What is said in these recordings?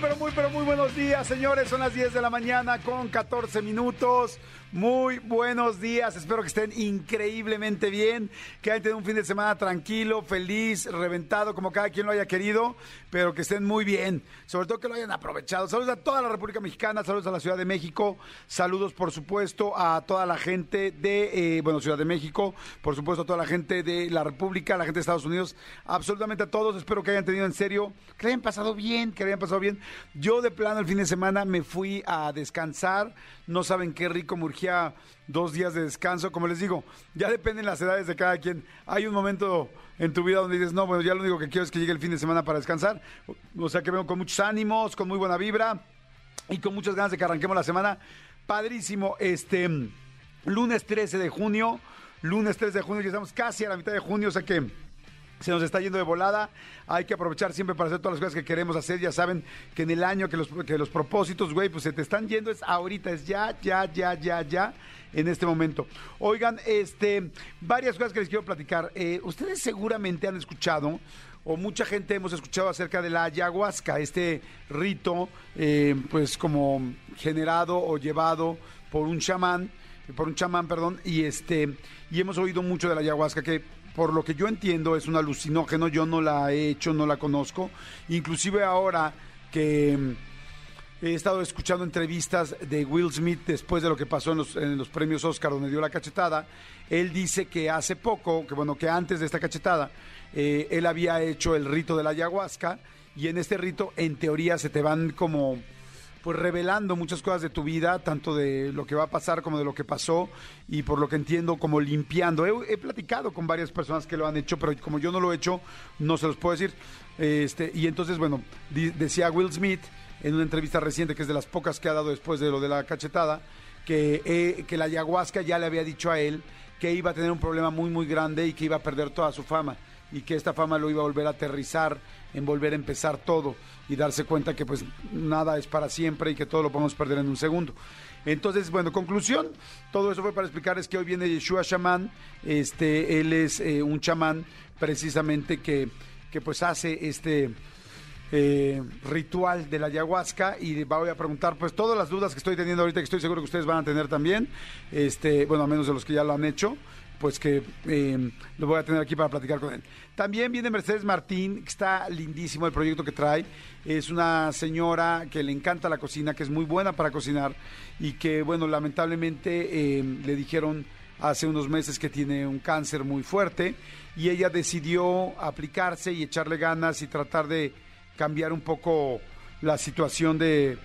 Pero muy, pero muy, buenos días, señores. Son las 10 de la mañana con 14 minutos. Muy buenos días. Espero que estén increíblemente bien, que hayan tenido un fin de semana tranquilo, feliz, reventado, como cada quien lo haya querido, pero que estén muy bien. Sobre todo que lo hayan aprovechado. Saludos a toda la República Mexicana, saludos a la Ciudad de México, saludos, por supuesto, a toda la gente de, eh, bueno, Ciudad de México, por supuesto, a toda la gente de la República, la gente de Estados Unidos, absolutamente a todos. Espero que hayan tenido en serio, que hayan pasado bien, que hayan pasado bien. Yo, de plano, el fin de semana me fui a descansar. No saben qué rico me urgía dos días de descanso. Como les digo, ya dependen las edades de cada quien. Hay un momento en tu vida donde dices, no, bueno, ya lo único que quiero es que llegue el fin de semana para descansar. O sea que vengo con muchos ánimos, con muy buena vibra y con muchas ganas de que arranquemos la semana. Padrísimo, este lunes 13 de junio, lunes 13 de junio, ya estamos casi a la mitad de junio, o sea que se nos está yendo de volada. Hay que aprovechar siempre para hacer todas las cosas que queremos hacer. Ya saben que en el año que los, que los propósitos, güey, pues se te están yendo. Es ahorita, es ya, ya, ya, ya, ya, en este momento. Oigan, este, varias cosas que les quiero platicar. Eh, ustedes seguramente han escuchado o mucha gente hemos escuchado acerca de la ayahuasca, este rito, eh, pues como generado o llevado por un chamán, por un chamán, perdón, y este, y hemos oído mucho de la ayahuasca que por lo que yo entiendo es un alucinógeno, yo no la he hecho, no la conozco, inclusive ahora que mm, he estado escuchando entrevistas de Will Smith después de lo que pasó en los, premios Oscar donde dio la cachetada, él dice que hace poco, que bueno, que antes de esta cachetada, eh, él había hecho el rito de la ayahuasca y en este rito en teoría se te van como pues revelando muchas cosas de tu vida, tanto de lo que va a pasar como de lo que pasó y por lo que entiendo como limpiando. He, platicado con varias personas que lo han hecho, pero como yo no lo he hecho, no se los puedo decir. Este, y entonces, bueno, decía Will Smith en una entrevista reciente, que es de las pocas que ha dado después de lo de la cachetada, que, eh, que la ayahuasca ya le había dicho a él que iba a tener un problema muy, muy grande y que iba a perder toda su fama y que esta fama lo iba a volver a aterrizar, en volver a empezar todo y darse cuenta que pues nada es para siempre y que todo lo podemos perder en un segundo. Entonces, bueno, conclusión, todo eso fue para explicarles que hoy viene Yeshua Shaman, este, él es eh, un chamán precisamente que, que pues hace este eh, ritual de la ayahuasca y voy a preguntar pues todas las dudas que estoy teniendo ahorita que estoy seguro que ustedes van a tener también, este, bueno, a menos de los que ya lo han hecho, pues que eh, lo voy a tener aquí para platicar con él. También viene Mercedes Martín, que está lindísimo el proyecto que trae. Es una señora que le encanta la cocina, que es muy buena para cocinar y que, bueno, lamentablemente eh, le dijeron hace unos meses que tiene un cáncer muy fuerte y ella decidió aplicarse y echarle ganas y tratar de cambiar un poco la situación de,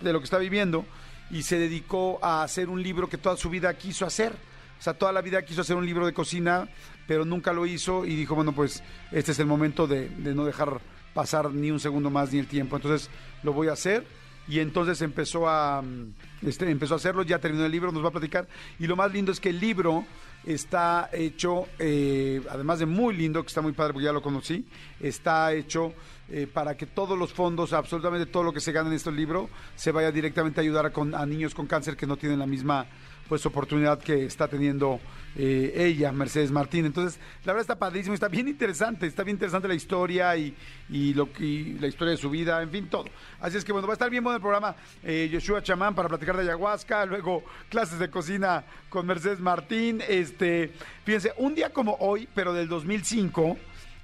de lo que está viviendo y se dedicó a hacer un libro que toda su vida quiso hacer. O sea, toda la vida quiso hacer un libro de cocina, pero nunca lo hizo y dijo, bueno, pues este es el momento de, de no dejar pasar ni un segundo más ni el tiempo. Entonces lo voy a hacer y entonces empezó a mm, este, empezó a hacerlo, ya terminó el libro, nos va a platicar. Y lo más lindo es que el libro está hecho, eh, además de muy lindo, que está muy padre porque ya lo conocí, está hecho eh, para que todos los fondos, absolutamente todo lo que se gana en este libro, se vaya directamente a ayudar a, con- a niños con cáncer que no tienen la misma pues oportunidad que está teniendo eh, ella, Mercedes Martín. Entonces, la verdad está padrísimo, está bien interesante, está bien interesante la historia y, y lo y la historia de su vida, en fin, todo. Así es que bueno, va a estar bien bueno el programa eh, Yoshua Chamán para platicar de ayahuasca, luego clases de cocina con Mercedes Martín. Este, fíjense, un día como hoy, pero del 2005,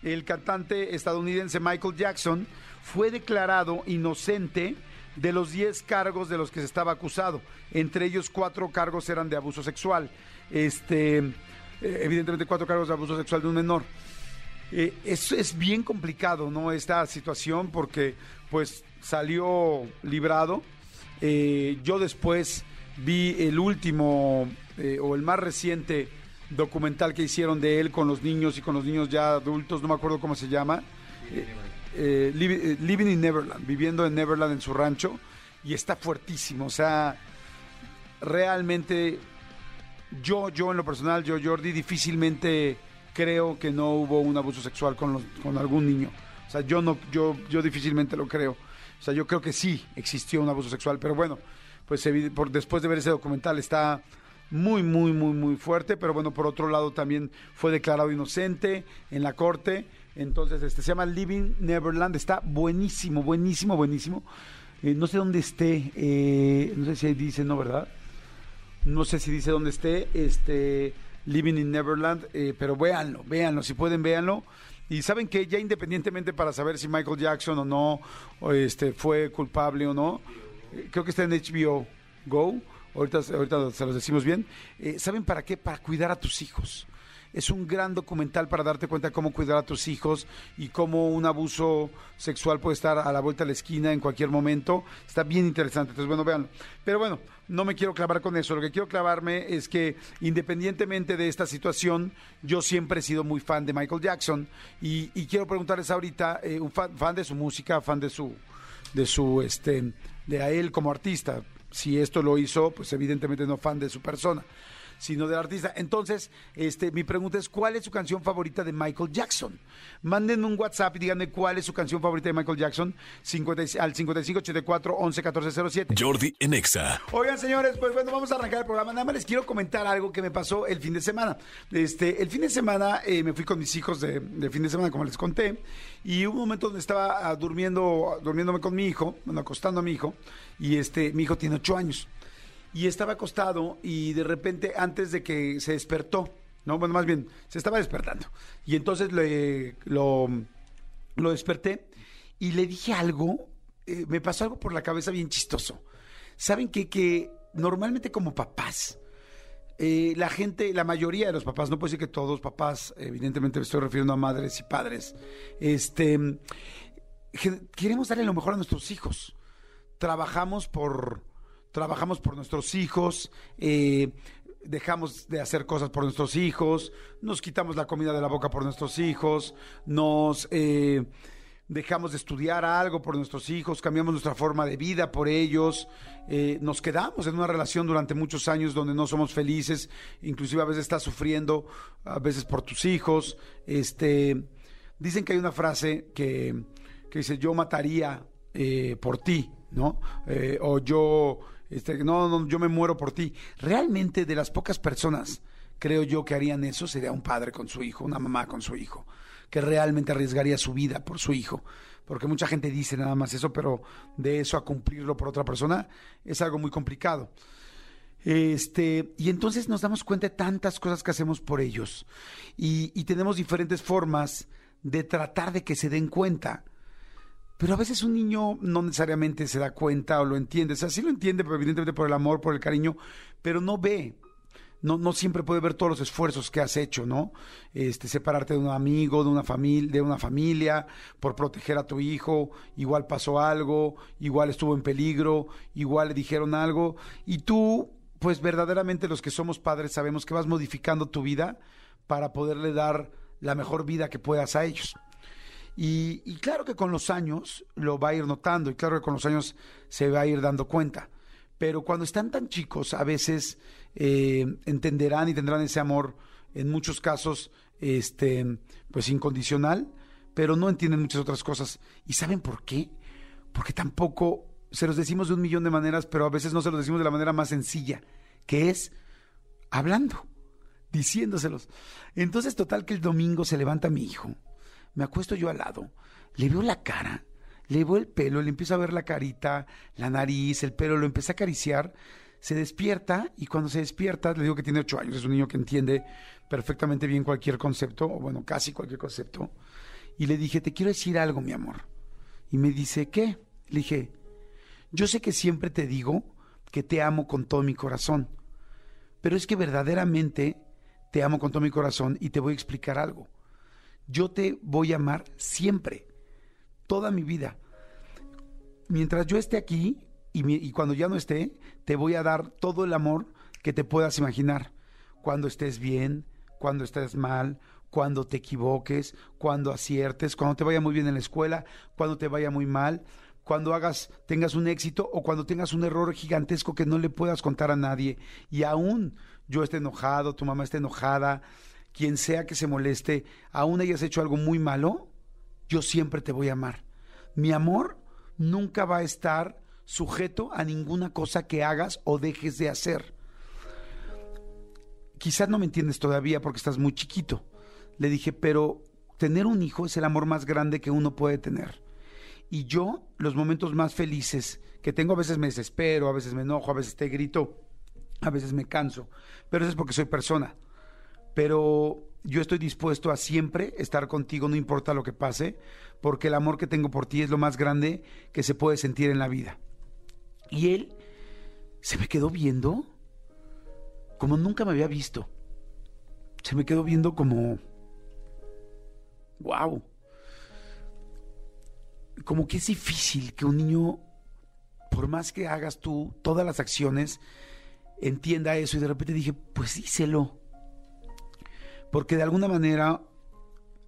el cantante estadounidense Michael Jackson fue declarado inocente de los 10 cargos de los que se estaba acusado. Entre ellos, cuatro cargos eran de abuso sexual. Este, eh, evidentemente, cuatro cargos de abuso sexual de un menor. Eh, es, bien complicado, ¿no? Esta situación porque, pues, salió librado. Eh, yo después vi el último eh, o el más reciente documental que hicieron de él con los niños y con los niños ya adultos, no me acuerdo cómo se llama. Eh, eh, Livi- Living in Neverland, viviendo en Neverland en su rancho, y está fuertísimo. O sea, realmente yo, yo en lo personal, yo Jordi, difícilmente creo que no hubo un abuso sexual con, con algún niño. O sea, yo no, yo, yo difícilmente lo creo. O sea, yo creo que sí existió un abuso sexual, pero bueno, pues por, después de ver ese documental está muy, muy, muy, muy fuerte, pero bueno, por otro lado también fue declarado inocente en la corte. Entonces, este se llama Living Neverland, está buenísimo, buenísimo, buenísimo. Eh, no sé dónde esté, eh, no sé si ahí dice, ¿no, verdad? No sé si dice dónde esté, este, Living in Neverland, eh, pero véanlo, véanlo, si pueden, véanlo. Y saben que ya independientemente para saber si Michael Jackson o no, o este, fue culpable o no, eh, creo que está en HBO Go, ahorita, ahorita se los decimos bien, eh, ¿saben para qué? Para cuidar a tus hijos. Es un gran documental para darte cuenta cómo cuidar a tus hijos y cómo un abuso sexual puede estar a la vuelta de la esquina en cualquier momento. Está bien interesante. Entonces, bueno, véanlo. Pero bueno, no me quiero clavar con eso. Lo que quiero clavarme es que independientemente de esta situación, yo siempre he sido muy fan de Michael Jackson y, y quiero preguntarles ahorita, eh, un fan, fan de su música, fan de su, de su, este, de a él como artista. Si esto lo hizo, pues evidentemente no fan de su persona sino del artista. Entonces, este, mi pregunta es, ¿cuál es su canción favorita de Michael Jackson? Mándenme un WhatsApp y díganme cuál es su canción favorita de Michael Jackson 50 al 5584 11 14 07. Jordi en Exa. Oigan, señores, pues bueno, vamos a arrancar el programa. Nada más les quiero comentar algo que me pasó el fin de semana. Este, el fin de semana eh, me fui con mis hijos de, de fin de semana, como les conté, y hubo un momento donde estaba ah, durmiendo, durmiéndome con mi hijo, bueno, acostando a mi hijo, y este, mi hijo tiene ocho años y estaba acostado y de repente antes de que se despertó, no, bueno, más bien, se estaba despertando. Y entonces le, lo, lo desperté y le dije algo, eh, me pasó algo por la cabeza bien chistoso. ¿Saben qué? Que normalmente como papás, eh, la gente, la mayoría de los papás, no puedo decir que todos papás, evidentemente me estoy refiriendo a madres y padres, este, que- queremos darle lo mejor a nuestros hijos. Trabajamos por, trabajamos por nuestros hijos, eh, dejamos de hacer cosas por nuestros hijos, nos quitamos la comida de la boca por nuestros hijos, nos eh, dejamos de estudiar algo por nuestros hijos, cambiamos nuestra forma de vida por ellos, eh, nos quedamos en una relación durante muchos años donde no somos felices, inclusive a veces estás sufriendo, a veces por tus hijos. Este, dicen que hay una frase que, que dice yo mataría por ti, ¿no? O yo, este, no, no, yo me muero por ti. Realmente de las pocas personas, creo yo, que harían eso sería un padre con su hijo, una mamá con su hijo, que realmente arriesgaría su vida por su hijo. Porque mucha gente dice nada más eso, pero de eso a cumplirlo por otra persona es algo muy complicado. Este, y entonces nos damos cuenta de tantas cosas que hacemos por ellos. Y, y tenemos diferentes formas de tratar de que se den cuenta. Pero a veces un niño no necesariamente se da cuenta o lo entiende. O sea, sí lo entiende, pero evidentemente por el amor, por el cariño, pero no ve. No, no siempre puede ver todos los esfuerzos que has hecho, ¿no? Este, separarte de un amigo, de una familia, de una familia, por proteger a tu hijo, igual pasó algo, igual estuvo en peligro, igual le dijeron algo, y tú, pues verdaderamente los que somos padres sabemos que vas modificando tu vida para poderle dar la mejor vida que puedas a ellos. Y, claro que con los años lo va a ir notando y claro que con los años se va a ir dando cuenta. Pero cuando están tan chicos, a veces eh, entenderán y tendrán ese amor, en muchos casos, este, pues incondicional, pero no entienden muchas otras cosas. ¿Y saben por qué? Porque tampoco se los decimos de un millón de maneras, pero a veces no se los decimos de la manera más sencilla, que es hablando, diciéndoselos. Entonces, total que el domingo se levanta mi hijo, me acuesto yo al lado, le veo la cara, le veo el pelo, le empiezo a ver la carita, la nariz, el pelo, lo empecé a acariciar, se despierta y cuando se despierta, le digo que tiene ocho años, es un niño que entiende perfectamente bien cualquier concepto, o bueno, casi cualquier concepto, y le dije, te quiero decir algo, mi amor. Y me dice, ¿qué? Le dije, yo sé que siempre te digo que te amo con todo mi corazón, pero es que verdaderamente te amo con todo mi corazón y te voy a explicar algo. Yo te voy a amar siempre, toda mi vida. Mientras yo esté aquí y, cuando ya no esté, te voy a dar todo el amor que te puedas imaginar. Cuando estés bien, cuando estés mal, cuando te equivoques, cuando aciertes, cuando te vaya muy bien en la escuela, cuando te vaya muy mal, cuando hagas, tengas un éxito o cuando tengas un error gigantesco que no le puedas contar a nadie. Y aún yo esté enojado, tu mamá esté enojada, quien sea que se moleste, aún hayas hecho algo muy malo, yo siempre te voy a amar. Mi amor nunca va a estar sujeto a ninguna cosa que hagas o dejes de hacer. quizás no me entiendes todavía porque estás muy chiquito. Le dije, pero tener un hijo es el amor más grande que uno puede tener. Y yo, los momentos más felices que tengo, a veces me desespero, a veces me enojo, a veces te grito, a veces me canso, pero eso es porque soy persona. Pero yo estoy dispuesto a siempre estar contigo, no importa lo que pase, porque el amor que tengo por ti es lo más grande que se puede sentir en la vida. Y él se me quedó viendo como nunca me había visto. Se me quedó viendo como... ¡Wow! Como que es difícil que un niño, por más que hagas tú todas las acciones, entienda eso y de repente dije, pues díselo. Porque de alguna manera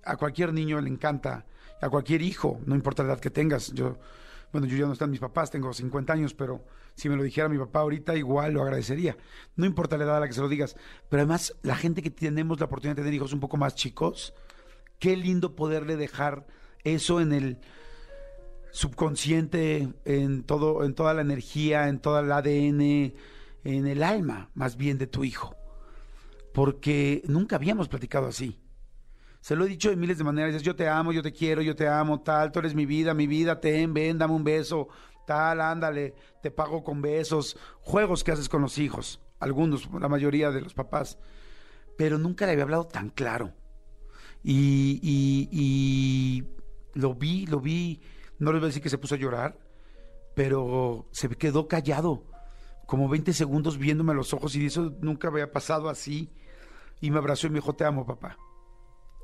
a cualquier niño le encanta, a cualquier hijo, no importa la edad que tengas. Yo, bueno, yo ya no están mis papás, tengo 50 años, pero si me lo dijera mi papá ahorita, igual lo agradecería. No importa la edad a la que se lo digas. Pero además, la gente que tenemos la oportunidad de tener hijos un poco más chicos, qué lindo poderle dejar eso en el subconsciente, en todo, en toda la energía, en toda el ADN, en el alma, más bien de tu hijo. Porque nunca habíamos platicado así. Se lo he dicho de miles de maneras. Yo te amo, yo te quiero, yo te amo, tal, tú eres mi vida, mi vida, ten, ven, dame un beso, tal, ándale, te pago con besos. Juegos que haces con los hijos, algunos, la mayoría de los papás. Pero nunca le había hablado tan claro. Y, y, y lo vi, lo vi, no les voy a decir que se puso a llorar, pero se quedó callado, como 20 segundos viéndome a los ojos y eso nunca había pasado así. Y me abrazó y me dijo, te amo, papá.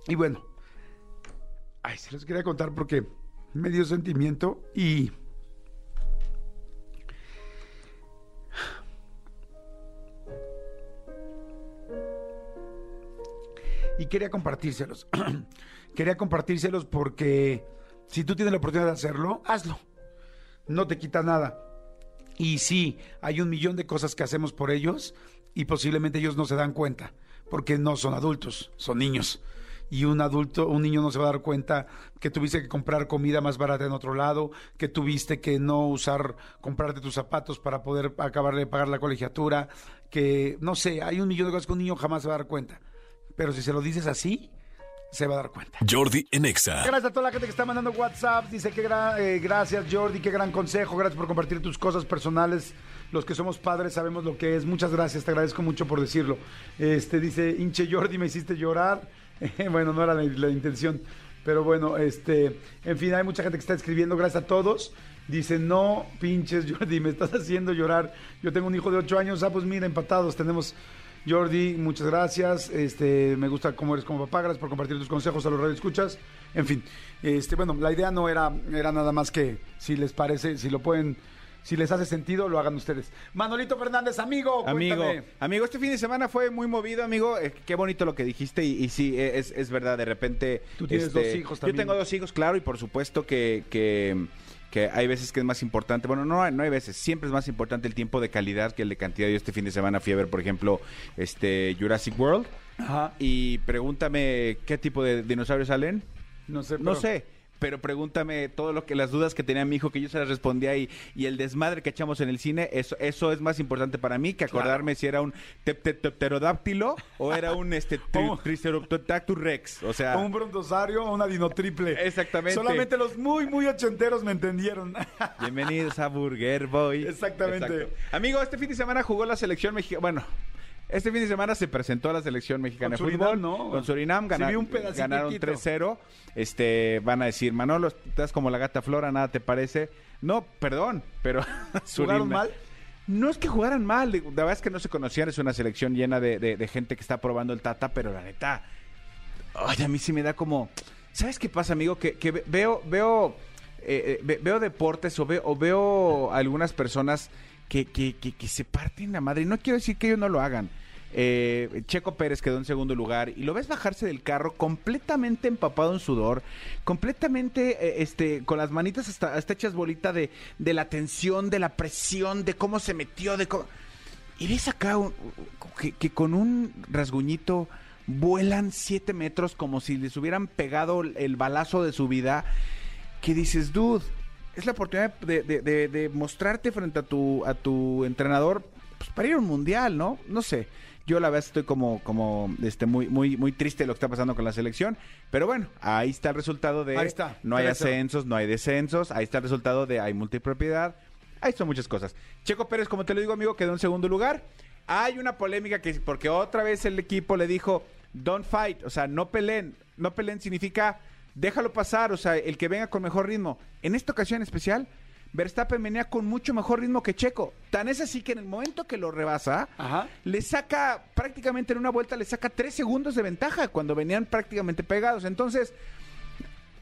Y bueno, ay, se los quería contar porque me dio sentimiento y... Y quería compartírselos. quería compartírselos porque si tú tienes la oportunidad de hacerlo, hazlo. No te quita nada. Y sí, hay un millón de cosas que hacemos por ellos y posiblemente ellos no se dan cuenta, porque no son adultos, son niños y un adulto, un niño no se va a dar cuenta que tuviste que comprar comida más barata en otro lado, que tuviste que no usar, comprarte tus zapatos para poder acabar de pagar la colegiatura, que no sé, hay un millón de cosas que un niño jamás se va a dar cuenta. Pero si se lo dices así, se va a dar cuenta. Jordi Enexa. Gracias a toda la gente que está mandando WhatsApp. Dice que gra- eh, gracias Jordi, qué gran consejo. Gracias por compartir tus cosas personales. Los que somos padres sabemos lo que es. Muchas gracias, te agradezco mucho por decirlo. Este dice, hinche Jordi, me hiciste llorar. bueno, no era la, intención. Pero bueno, este, en fin, hay mucha gente que está escribiendo. Gracias a todos. Dice, no pinches Jordi, me estás haciendo llorar. Yo tengo un hijo de 8 años. Ah, pues mira, empatados. Tenemos Jordi, muchas gracias. Este, me gusta cómo eres como papá. Gracias por compartir tus consejos a los radioescuchas. En fin, este, bueno, la idea no era, era nada más que si les parece, si lo pueden, si les hace sentido, lo hagan ustedes. Manolito Fernández, amigo, Amigo, cuéntame. amigo, este fin de semana fue muy movido, amigo. Eh, qué bonito lo que dijiste y, y sí, eh, es, es verdad, de repente... este, Tú tienes dos hijos también. Yo tengo dos hijos, claro, y por supuesto que, que, que hay veces que es más importante, bueno, no, hay- no hay veces, siempre es más importante el tiempo de calidad que el de cantidad. Yo este fin de semana fui a ver, por ejemplo, este Jurassic World Ajá. y pregúntame qué tipo de dinosaurios salen. No sé, No sé. Pero pregúntame todo lo que las dudas que tenía mi hijo que yo se las respondía y, y el desmadre que echamos en el cine, eso, eso es más importante para mí que acordarme si era un pterodáctilo o era un este rex, o sea, un brontosaurio o una dinotriple. Exactamente. Solamente los muy, muy ochenteros me entendieron. bienvenidos a Burger Boy. Exactamente. Exacto. Amigo, este fin de semana jugó la selección mexicana, bueno, este fin de semana se presentó la selección mexicana Con de fútbol ¿no? con Surinam, Sí, un ganaron chiquito. 3-0. Este, van a decir, "Manolo, estás como la gata Flora, nada te parece." No, perdón, pero ¿Jugaron mal? No es que jugaran mal, la verdad es que no se conocían, es una selección llena de, de- de gente que está probando el Tata, pero la neta, ay, a mí sí me da como, ¿sabes qué pasa, amigo? Que, que ve- veo, veo, eh, eh, ve- veo deportes o veo, o veo algunas personas que, que, que, que se parten la madre, no quiero decir que ellos no lo hagan. Eh, Checo Pérez quedó en segundo lugar y lo ves bajarse del carro completamente empapado en sudor, completamente eh, este, con las manitas hasta, hasta hechas bolita de, de la tensión, de la presión, de cómo se metió, de cómo... Y ves acá que con un rasguñito vuelan siete metros como si les hubieran pegado el balazo de su vida. Que dices, dude, es la oportunidad de, de- de- de mostrarte frente a tu, a tu entrenador pues, para ir a un mundial, ¿no? No sé. Yo la verdad estoy como, como este, muy, muy, muy triste de lo que está pasando con la selección. Pero bueno, ahí está el resultado de Ahí está, no hay 3-0. ascensos, no hay descensos. Ahí está el resultado de hay multipropiedad. Ahí son muchas cosas. Checo Pérez, como te lo digo, amigo, quedó en segundo lugar. Hay una polémica que porque otra vez el equipo le dijo don't fight, o sea, no peleen. No peleen significa déjalo pasar, o sea, el que venga con mejor ritmo. En esta ocasión especial, Verstappen venía con mucho mejor ritmo que Checo. Tan es así que en el momento que lo rebasa, Ajá. le saca prácticamente en una vuelta, le saca tres segundos de ventaja cuando venían prácticamente pegados. Entonces,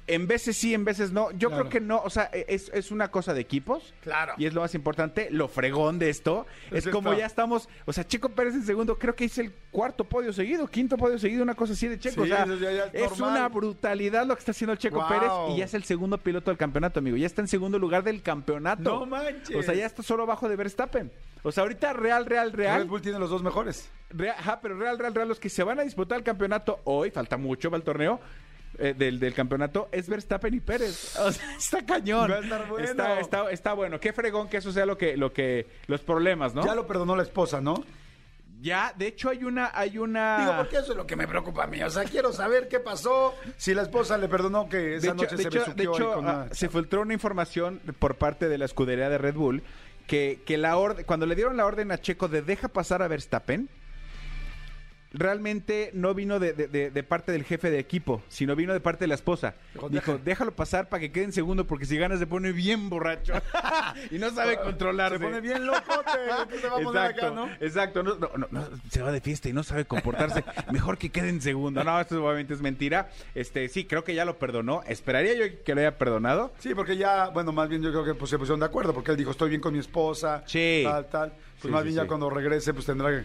en veces sí, en veces no. Yo Claro. creo que no, o sea, e, es, es una cosa de equipos. Claro. Y es lo más importante, lo fregón de esto. Es Es, como esto. ya estamos, o sea, Checo Pérez en segundo, creo que es el cuarto podio seguido, quinto podio seguido, una cosa así de Checo. Sí, o sea, eso ya- ya es es normal. una brutalidad lo que está haciendo el Checo Wow. Pérez y ya es el segundo piloto del campeonato, amigo. Ya está en segundo lugar del campeonato. No manches. O sea, ya está solo abajo de Verstappen. O sea, ahorita Real, Real, Red Real. Bull tiene los dos mejores. Real, ajá, pero Real, Real, Real, los que se van a disputar el campeonato hoy, falta mucho para el torneo. Eh, del, del campeonato es Verstappen y Pérez. O sea, está cañón. Va a estar bueno. Está, está, está bueno. Qué fregón que eso sea lo que, lo que, los problemas, ¿no? Ya lo perdonó la esposa, ¿no? Ya, de hecho hay una, hay una. Digo, porque eso es lo que me preocupa a mí. O sea, quiero saber qué pasó. Si la esposa le perdonó que de esa hecho, noche de se hecho- besuqueó de hecho, con ah, una- se filtró una información por parte de la escudería de Red Bull que, que la orden, cuando le dieron la orden a Checo de deja pasar a Verstappen, realmente no vino de, de- parte del jefe de equipo, sino vino de parte de la esposa. Dijo, déjalo pasar para que quede en segundo porque si gana se pone bien borracho y no sabe controlarse. Se pone bien locote. ¿Qué se va a poner Exacto, acá, no? exacto. No, no, no, no, se va de fiesta y no sabe comportarse. Mejor que quede en segundo. No, esto obviamente es mentira. Este, sí, creo que ya lo perdonó. Esperaría yo que lo haya perdonado. Sí, porque ya, bueno, más bien yo creo que pues, se pusieron de acuerdo, porque él dijo, estoy bien con mi esposa, Sí. tal, tal. Pues Sí, más sí, bien ya cuando regrese, pues tendrá que,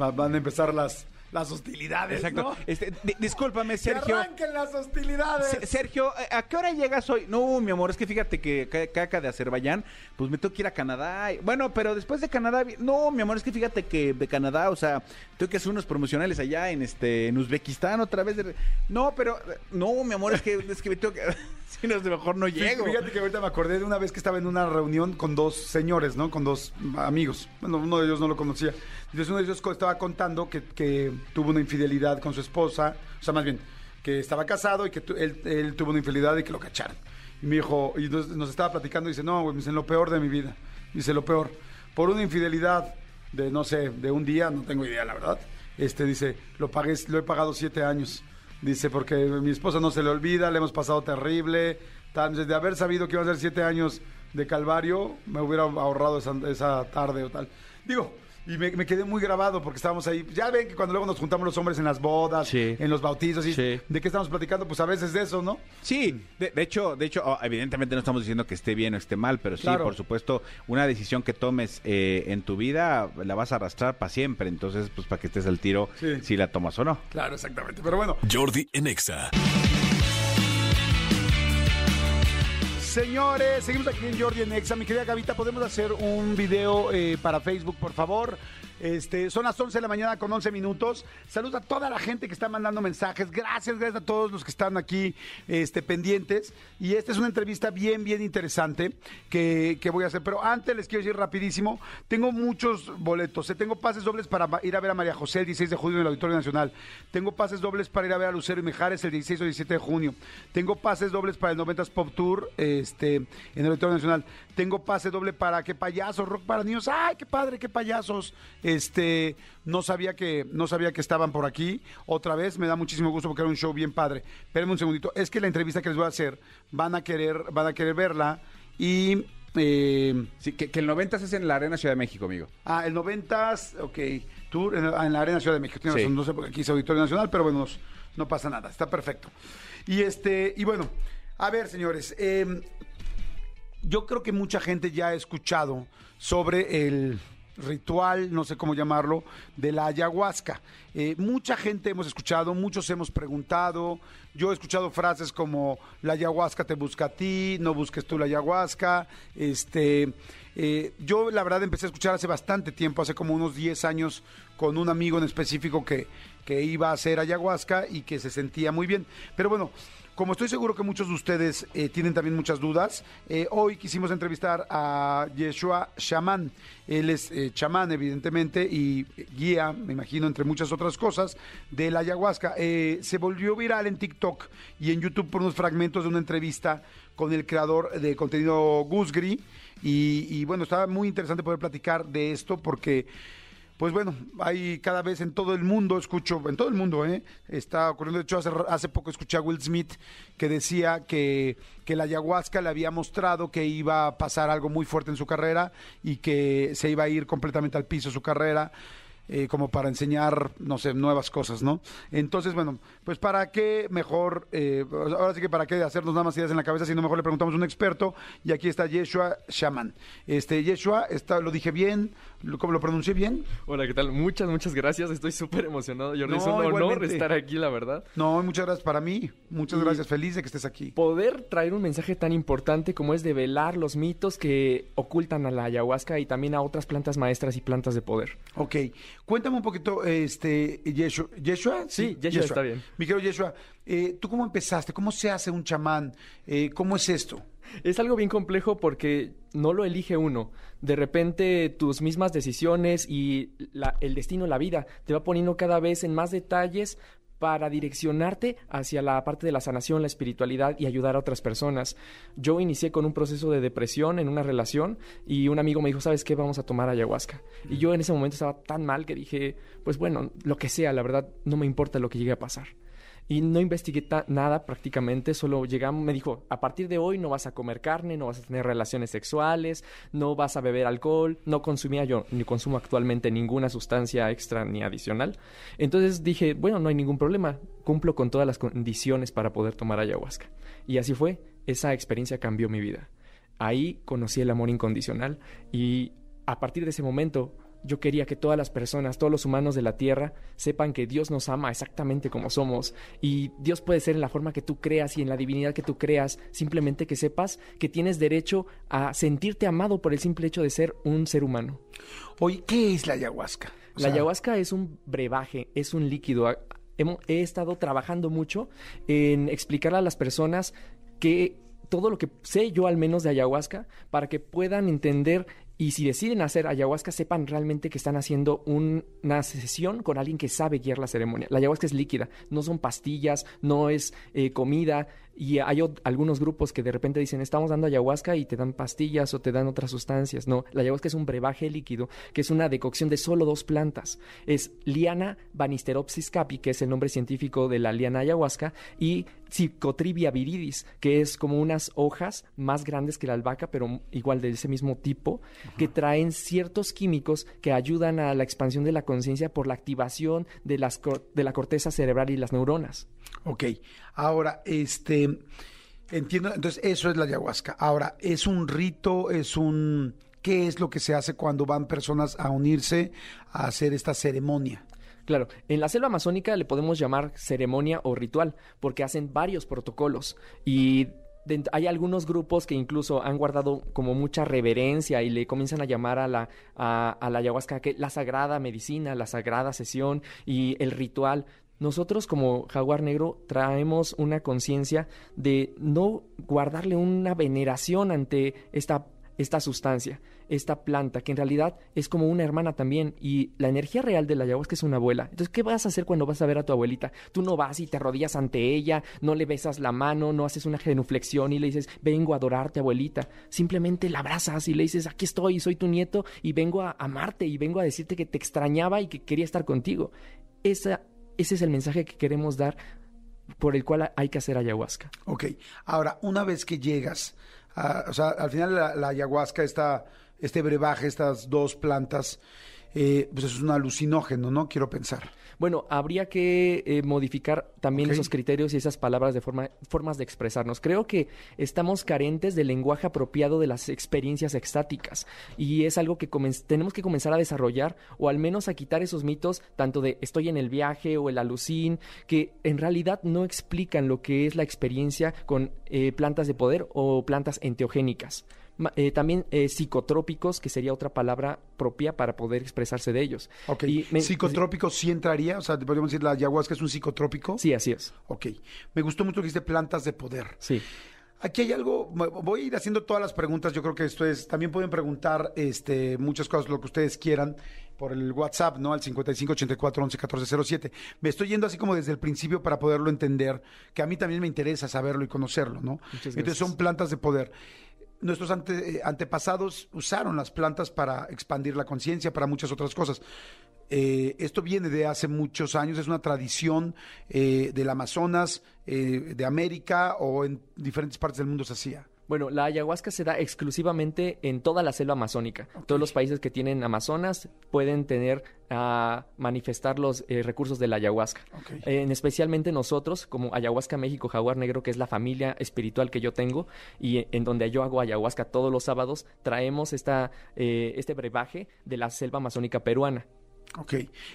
va- van a empezar las, las hostilidades, Exacto. ¿no? Este, di- discúlpame, Que Sergio. arranquen las hostilidades. Se- Sergio, ¿a qué hora llegas hoy? No, mi amor, es que fíjate que ca- caca de Azerbaiyán, pues me tengo que ir a Canadá. Bueno, pero después de Canadá, no, mi amor, es que fíjate que de Canadá, o sea, tengo que hacer unos promocionales allá en este en Uzbekistán otra vez. de- No, pero no, mi amor, es que es que me tengo que si no, mejor no llego. Fíjate que ahorita me acordé de una vez que estaba en una reunión con dos señores, ¿no? Con dos amigos. Bueno, uno de ellos no lo conocía. Entonces uno de ellos estaba contando que, que tuvo una infidelidad con su esposa. O sea, más bien, que estaba casado y que tu- él, él tuvo una infidelidad y que lo cacharon. Y me dijo, y nos, nos estaba platicando y dice, no, güey, me dice, lo peor de mi vida. Dice, lo peor. Por una infidelidad de, no sé, de un día, no tengo idea, la verdad. Este, dice, lo pagué, lo he pagado siete años. Dice, porque mi esposa no se le olvida, le hemos pasado terrible. Tal, de haber sabido que iba a ser siete años de calvario, me hubiera ahorrado esa, esa tarde o tal. Digo, y me, me quedé muy grabado porque estábamos ahí. Ya ven que cuando luego nos juntamos los hombres en las bodas, Sí. en los bautizos, y Sí. ¿de qué estamos platicando? Pues a veces de eso, ¿no? Sí, de, de hecho, de hecho, oh, evidentemente no estamos diciendo que esté bien o esté mal, pero sí, Claro. por supuesto, una decisión que tomes eh, en tu vida la vas a arrastrar para siempre. Entonces, pues para que estés al tiro Sí. si la tomas o no. Claro, exactamente. Pero bueno, Jordi en Señores, seguimos aquí en Jordi en Exa. Mi querida Gavita, ¿podemos hacer un video eh, para Facebook, por favor? Este, son las 11 de la mañana con 11 minutos. Saludos a toda la gente que está mandando mensajes. Gracias, gracias a todos los que están aquí este, pendientes. Y esta es una entrevista bien, bien interesante que, que voy a hacer. Pero antes les quiero decir rapidísimo, tengo muchos boletos. eh, Tengo pases dobles para ir a ver a María José el 16 de junio en el Auditorio Nacional. Tengo pases dobles para ir a ver a Lucero y Mejares el 16 o 17 de junio. Tengo pases dobles para el 90s Pop Tour este, en el Auditorio Nacional. Tengo pase doble para qué payasos, rock para niños. ¡Ay, qué padre, qué payasos! Este, no sabía que no sabía que estaban por aquí. Otra vez me da muchísimo gusto porque era un show bien padre. Espérenme un segundito. Es que la entrevista que les voy a hacer van a querer van a querer verla y eh, Sí, que, que el 90 es en la Arena Ciudad de México, amigo. Ah, el 90s, ok, tour en, la- en la Arena Ciudad de México. Tienes Sí. razón, no sé por qué aquí es Auditorio Nacional, pero bueno, no, no pasa nada, está perfecto. Y este, y bueno, a ver, señores, eh, yo creo que mucha gente ya ha escuchado sobre el ritual, no sé cómo llamarlo, de la ayahuasca. Eh, mucha gente hemos escuchado, muchos hemos preguntado. Yo he escuchado frases como la ayahuasca te busca a ti, no busques tú la ayahuasca. Este, eh, yo la verdad empecé a escuchar hace bastante tiempo, hace como unos 10 años, con un amigo en específico que, que iba a hacer ayahuasca y que se sentía muy bien. Pero bueno, como estoy seguro que muchos de ustedes eh, tienen también muchas dudas, eh, hoy quisimos entrevistar a Yeshua Shaman. Él es eh, chamán, evidentemente, y guía, me imagino, entre muchas otras cosas, de la ayahuasca. Se volvió viral en TikTok y en YouTube por unos fragmentos de una entrevista con el creador de contenido Gusgri. Y, y bueno, estaba muy interesante poder platicar de esto porque pues bueno, hay cada vez en todo el mundo, escucho, en todo el mundo, ¿eh? está ocurriendo. De hecho, hace, hace poco escuché a Will Smith que decía que, que la ayahuasca le había mostrado que iba a pasar algo muy fuerte en su carrera y que se iba a ir completamente al piso su carrera. Eh, como para enseñar, no sé, nuevas cosas, ¿no? Entonces, bueno, pues para qué mejor, eh, ahora sí que para qué hacernos nada más ideas en la cabeza, sino mejor le preguntamos a un experto, y aquí está Yeshua Shaman. Este, Yeshua, está, lo dije bien, lo, ¿cómo lo pronuncié bien? Hola, ¿qué tal? Muchas, muchas gracias. Estoy súper emocionado. Jordi, es No, un honor igualmente. estar aquí, la verdad. No, muchas gracias para mí, muchas Y- gracias, feliz de que estés aquí. Poder traer un mensaje tan importante como es develar los mitos que ocultan a la ayahuasca y también a otras plantas maestras y plantas de poder. Ok, cuéntame un poquito, este, Yeshua, ¿Yeshua? Sí, Yeshua está bien. Mi querido Yeshua, eh, ¿tú cómo empezaste? ¿Cómo se hace un chamán? Eh, ¿Cómo es esto? Es algo bien complejo porque no lo elige uno. De repente tus mismas decisiones y la- el destino, la vida, te va poniendo cada vez en más detalles para direccionarte hacia la parte de la sanación, la espiritualidad y ayudar a otras personas. Yo inicié con un proceso de depresión en una relación y un amigo me dijo, ¿sabes qué? Vamos a tomar ayahuasca. Y yo en ese momento estaba tan mal que dije, pues bueno, lo que sea, la verdad, no me importa lo que llegue a pasar. Y no investigué nada prácticamente, solo llegamos, me dijo, a partir de hoy no vas a comer carne, no vas a tener relaciones sexuales, no vas a beber alcohol, no consumía yo, ni consumo actualmente ninguna sustancia extra ni adicional. Entonces dije, bueno, no hay ningún problema, cumplo con todas las condiciones para poder tomar ayahuasca. Y así fue, esa experiencia cambió mi vida. Ahí conocí el amor incondicional y a partir de ese momento yo quería que todas las personas, todos los humanos de la tierra sepan que Dios nos ama exactamente como somos y Dios puede ser en la forma que tú creas y en la divinidad que tú creas, simplemente que sepas que tienes derecho a sentirte amado por el simple hecho de ser un ser humano. Oye, ¿qué es la ayahuasca? O La ayahuasca es un brebaje, es un líquido. Hemo- He estado trabajando mucho en explicar a las personas que todo lo que sé yo al menos de ayahuasca para que puedan entender y si deciden hacer ayahuasca sepan realmente que están haciendo un- una sesión con alguien que sabe guiar la ceremonia. La ayahuasca es líquida, no son pastillas, no es eh, comida y hay algunos grupos que de repente dicen estamos dando ayahuasca y te dan pastillas o te dan otras sustancias. No, la ayahuasca es un brebaje líquido que es una decocción de solo dos plantas. Es Liana banisteropsis capi, que es el nombre científico de la liana ayahuasca, y Psychotrivia viridis, que es como unas hojas más grandes que la albahaca, pero igual de ese mismo tipo, que traen ciertos químicos que ayudan a la expansión de la conciencia por la activación de, las, cor- de la corteza cerebral y las neuronas. Ok, ahora, este, entiendo, entonces eso es la ayahuasca. Ahora, ¿es un rito, es un... ¿Qué es lo que se hace cuando van personas a unirse a hacer esta ceremonia? Claro, en la selva amazónica le podemos llamar ceremonia o ritual, porque hacen varios protocolos y hay algunos grupos que incluso han guardado como mucha reverencia y le comienzan a llamar a la, a la ayahuasca que la sagrada medicina, la sagrada sesión y el ritual. Nosotros como jaguar negro traemos una conciencia de no guardarle una veneración ante esta esta sustancia, esta planta, que en realidad es como una hermana también. Y la energía real de la ayahuasca es una abuela. Entonces, ¿qué vas a hacer cuando vas a ver a tu abuelita? Tú no vas y te arrodillas ante ella, no le besas la mano, no haces una genuflexión y le dices, vengo a adorarte, abuelita. Simplemente la abrazas y le dices, aquí estoy, soy tu nieto y vengo a amarte y vengo a decirte que te extrañaba y que quería estar contigo. Esa, ese es el mensaje que queremos dar por el cual hay que hacer ayahuasca. Ok, ahora, una vez que llegas, a- o sea, al final la, la ayahuasca, esta, este brebaje, estas dos plantas, eh, pues es un alucinógeno, ¿no? Quiero pensar. Bueno, habría que eh, modificar también esos criterios y esas palabras de forma, formas de expresarnos. Creo que estamos carentes del lenguaje apropiado de las experiencias extáticas y es algo que tenemos que comenzar a desarrollar o al menos a quitar esos mitos tanto de estoy en el viaje o el alucín que en realidad no explican lo que es la experiencia con eh, plantas de poder o plantas enteogénicas. Eh, también eh, psicotrópicos, que sería otra palabra propia para poder expresarse de ellos. Ok. Y me- ¿Psicotrópico sí entraría? O sea, podríamos decir la ayahuasca es un psicotrópico. Sí, así es. Ok. Me gustó mucho que dijiste plantas de poder. Sí. Aquí hay algo, voy a ir haciendo todas las preguntas, yo creo que esto es, también pueden preguntar este, muchas cosas, lo que ustedes quieran, por el WhatsApp, ¿no? Al 5584 11 1407. Me estoy yendo así como desde el principio para poderlo entender, que a mí también me interesa saberlo y conocerlo, ¿no? Entonces son plantas de poder. Nuestros ante- eh, antepasados usaron las plantas para expandir la conciencia, para muchas otras cosas. Eh, esto viene de hace muchos años, es una tradición eh, del Amazonas, eh, de América o en diferentes partes del mundo se hacía. Bueno, la ayahuasca se da exclusivamente en toda la selva amazónica. Todos los países que tienen Amazonas pueden tener a manifestar los eh, recursos de la ayahuasca. Ok. Eh, en especialmente nosotros, como Ayahuasca México Jaguar Negro, que es la familia espiritual que yo tengo y en donde yo hago ayahuasca todos los sábados, traemos esta, eh, este brebaje de la selva amazónica peruana. Ok.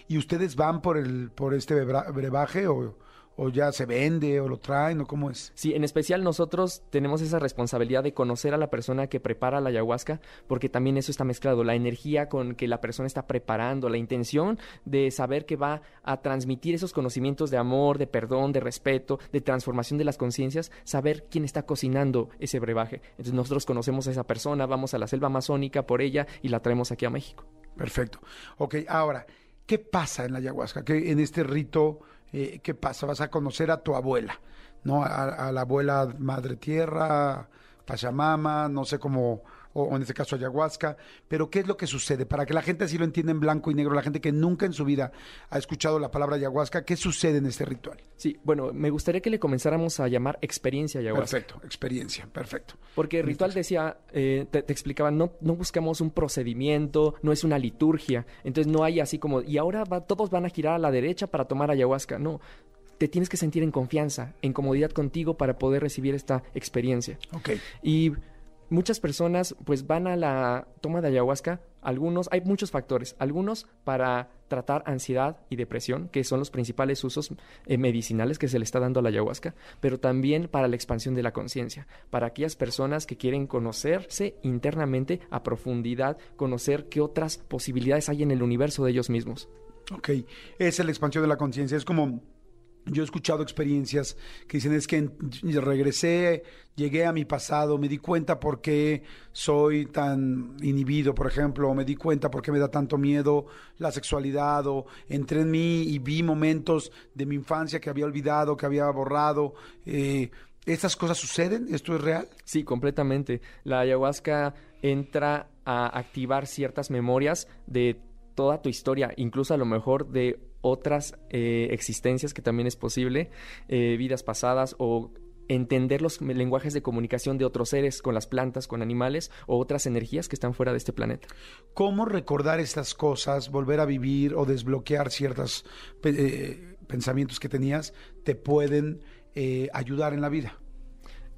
¿Y ustedes van por el por este brebaje o, o ya se vende o lo traen o cómo es? Sí, en especial nosotros tenemos esa responsabilidad de conocer a la persona que prepara la ayahuasca, porque también eso está mezclado, la energía con que la persona está preparando, la intención de saber que va a transmitir esos conocimientos de amor, de perdón, de respeto, de transformación de las conciencias, saber quién está cocinando ese brebaje. Entonces nosotros conocemos a esa persona, vamos a la selva amazónica por ella y la traemos aquí a México. Perfecto. Ok, ahora, ¿qué pasa en la ayahuasca? ¿Qué, en este rito, eh, ¿qué pasa? Vas a conocer a tu abuela, ¿no? A, a la abuela Madre Tierra, Pachamama, no sé cómo, o, en este caso ayahuasca, pero ¿qué es lo que sucede? Para que la gente así lo entienda en blanco y negro, la gente que nunca en su vida ha escuchado la palabra ayahuasca, ¿qué sucede en este ritual? Sí, bueno, me gustaría que le comenzáramos a llamar experiencia ayahuasca. Perfecto, experiencia, perfecto. Porque el ritual decía, eh, te, te explicaba, no, no buscamos un procedimiento, no es una liturgia. Entonces no hay así como, y ahora va- todos van a girar a la derecha para tomar ayahuasca. No, te tienes que sentir en confianza, en comodidad contigo para poder recibir esta experiencia. Ok, Y muchas personas pues van a la toma de ayahuasca, algunos, hay muchos factores, algunos para tratar ansiedad y depresión, que son los principales usos eh, medicinales que se le está dando a la ayahuasca, pero también para la expansión de la conciencia, para aquellas personas que quieren conocerse internamente a profundidad, conocer qué otras posibilidades hay en el universo de ellos mismos. ok. Es la expansión de la conciencia. Es como yo he escuchado experiencias que dicen es que regresé, llegué a mi pasado, me di cuenta por qué soy tan inhibido, por ejemplo, o me di cuenta por qué me da tanto miedo la sexualidad, o entré en mí y vi momentos de mi infancia que había olvidado, que había borrado. Eh, ¿Estas cosas suceden? ¿Esto es real? Sí, completamente. La ayahuasca entra a activar ciertas memorias de toda tu historia, incluso a lo mejor de otras eh, existencias que también es posible, eh, vidas pasadas o entender los lenguajes de comunicación de otros seres con las plantas, con animales o otras energías que están fuera de este planeta. ¿Cómo recordar estas cosas, volver a vivir o desbloquear ciertos eh, pensamientos que tenías, te pueden eh, ayudar en la vida?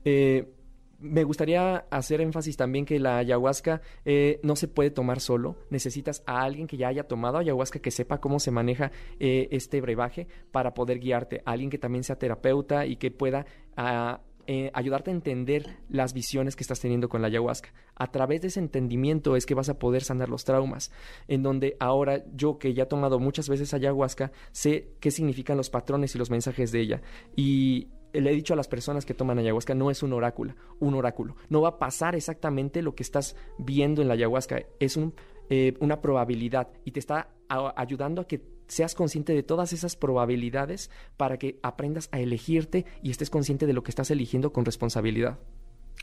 Eh, me gustaría hacer énfasis también que la ayahuasca eh, no se puede tomar solo. Necesitas a alguien que ya haya tomado ayahuasca, que sepa cómo se maneja eh, este brebaje para poder guiarte. Alguien que también sea terapeuta y que pueda ah, eh, ayudarte a entender las visiones que estás teniendo con la ayahuasca. A través de ese entendimiento es que vas a poder sanar los traumas. En donde ahora yo que ya he tomado muchas veces ayahuasca, sé qué significan los patrones y los mensajes de ella. Y le he dicho a las personas que toman ayahuasca, no es un oráculo, un oráculo. No va a pasar exactamente lo que estás viendo en la ayahuasca. Es un, eh, una probabilidad y te está ayudando a que seas consciente de todas esas probabilidades para que aprendas a elegirte y estés consciente de lo que estás eligiendo con responsabilidad.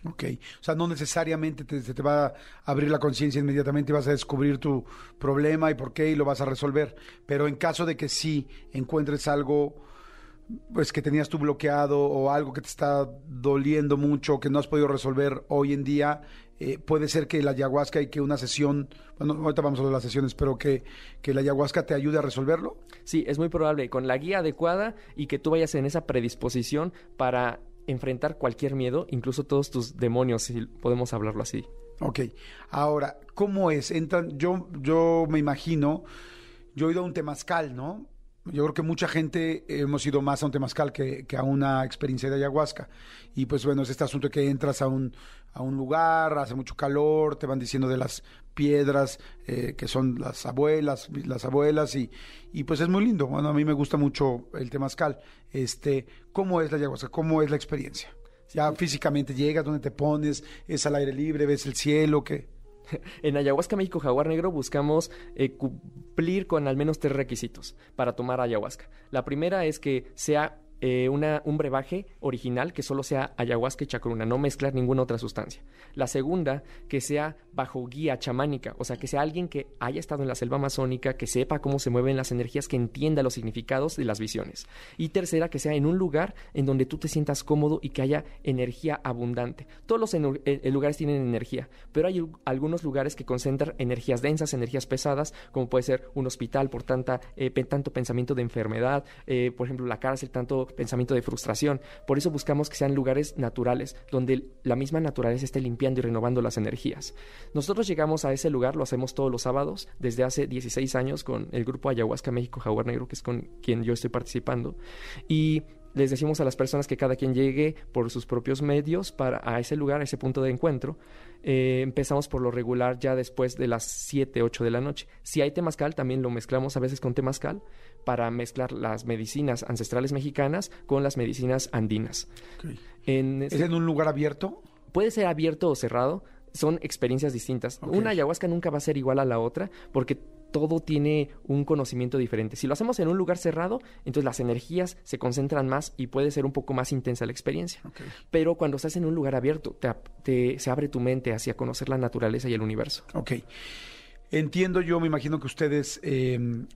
Ok, o sea, no necesariamente te, te va a abrir la conciencia inmediatamente y vas a descubrir tu problema y por qué y lo vas a resolver. Pero en caso de que sí encuentres algo pues que tenías tú bloqueado o algo que te está doliendo mucho, que no has podido resolver hoy en día, eh, puede ser que la ayahuasca y que una sesión, bueno, ahorita vamos a hablar de las sesiones, pero que, que la ayahuasca te ayude a resolverlo. Sí, es muy probable con la guía adecuada y que tú vayas en esa predisposición para enfrentar cualquier miedo, incluso todos tus demonios, si podemos hablarlo así. Ok, ahora, ¿cómo es? Entran, yo, yo me imagino, yo he ido a un temazcal, ¿no? Yo creo que mucha gente hemos ido más a un temazcal que, que a una experiencia de ayahuasca. Y pues bueno, es este asunto que entras a un, a un lugar, hace mucho calor, te van diciendo de las piedras eh, que son las abuelas, las abuelas, y, y pues es muy lindo. Bueno, a mí me gusta mucho el temazcal. Este, ¿Cómo es la ayahuasca? ¿Cómo es la experiencia? Ya físicamente llegas, donde te pones, es al aire libre, ves el cielo, ¿qué? En Ayahuasca México Jaguar Negro buscamos eh, cumplir con al menos tres requisitos para tomar ayahuasca. La primera es que sea eh, una, un brebaje original que solo sea ayahuasca y chacruna, no mezclar ninguna otra sustancia. La segunda, que sea bajo guía chamánica, o sea, que sea alguien que haya estado en la selva amazónica, que sepa cómo se mueven las energías, que entienda los significados de las visiones. Y tercera, que sea en un lugar en donde tú te sientas cómodo y que haya energía abundante. Todos los eh, eh, lugares tienen energía, pero hay algunos lugares que concentran energías densas, energías pesadas, como puede ser un hospital por tanta, tanto pensamiento de enfermedad, por ejemplo, la cárcel, tanto pensamiento de frustración. Por eso buscamos que sean lugares naturales, donde la misma naturaleza esté limpiando y renovando las energías. Nosotros llegamos a ese lugar, lo hacemos todos los sábados, desde hace 16 años con el grupo Ayahuasca México Jaguar Negro, que es con quien yo estoy participando. Y les decimos a las personas que cada quien llegue por sus propios medios para a ese lugar, a ese punto de encuentro. Eh, empezamos por lo regular ya después de las 7, 8 de la noche. Si hay temazcal, también lo mezclamos a veces con temazcal para mezclar las medicinas ancestrales mexicanas con las medicinas andinas. ¿Es en un lugar abierto? Puede ser abierto o cerrado son experiencias distintas. Una ayahuasca nunca va a ser igual a la otra porque todo tiene un conocimiento diferente. Si lo hacemos en un lugar cerrado, entonces las energías se concentran más y puede ser un poco más intensa la experiencia. Pero cuando estás en un lugar abierto, te, se abre tu mente hacia conocer la naturaleza y el universo. Ok. Entiendo yo, me imagino que ustedes em,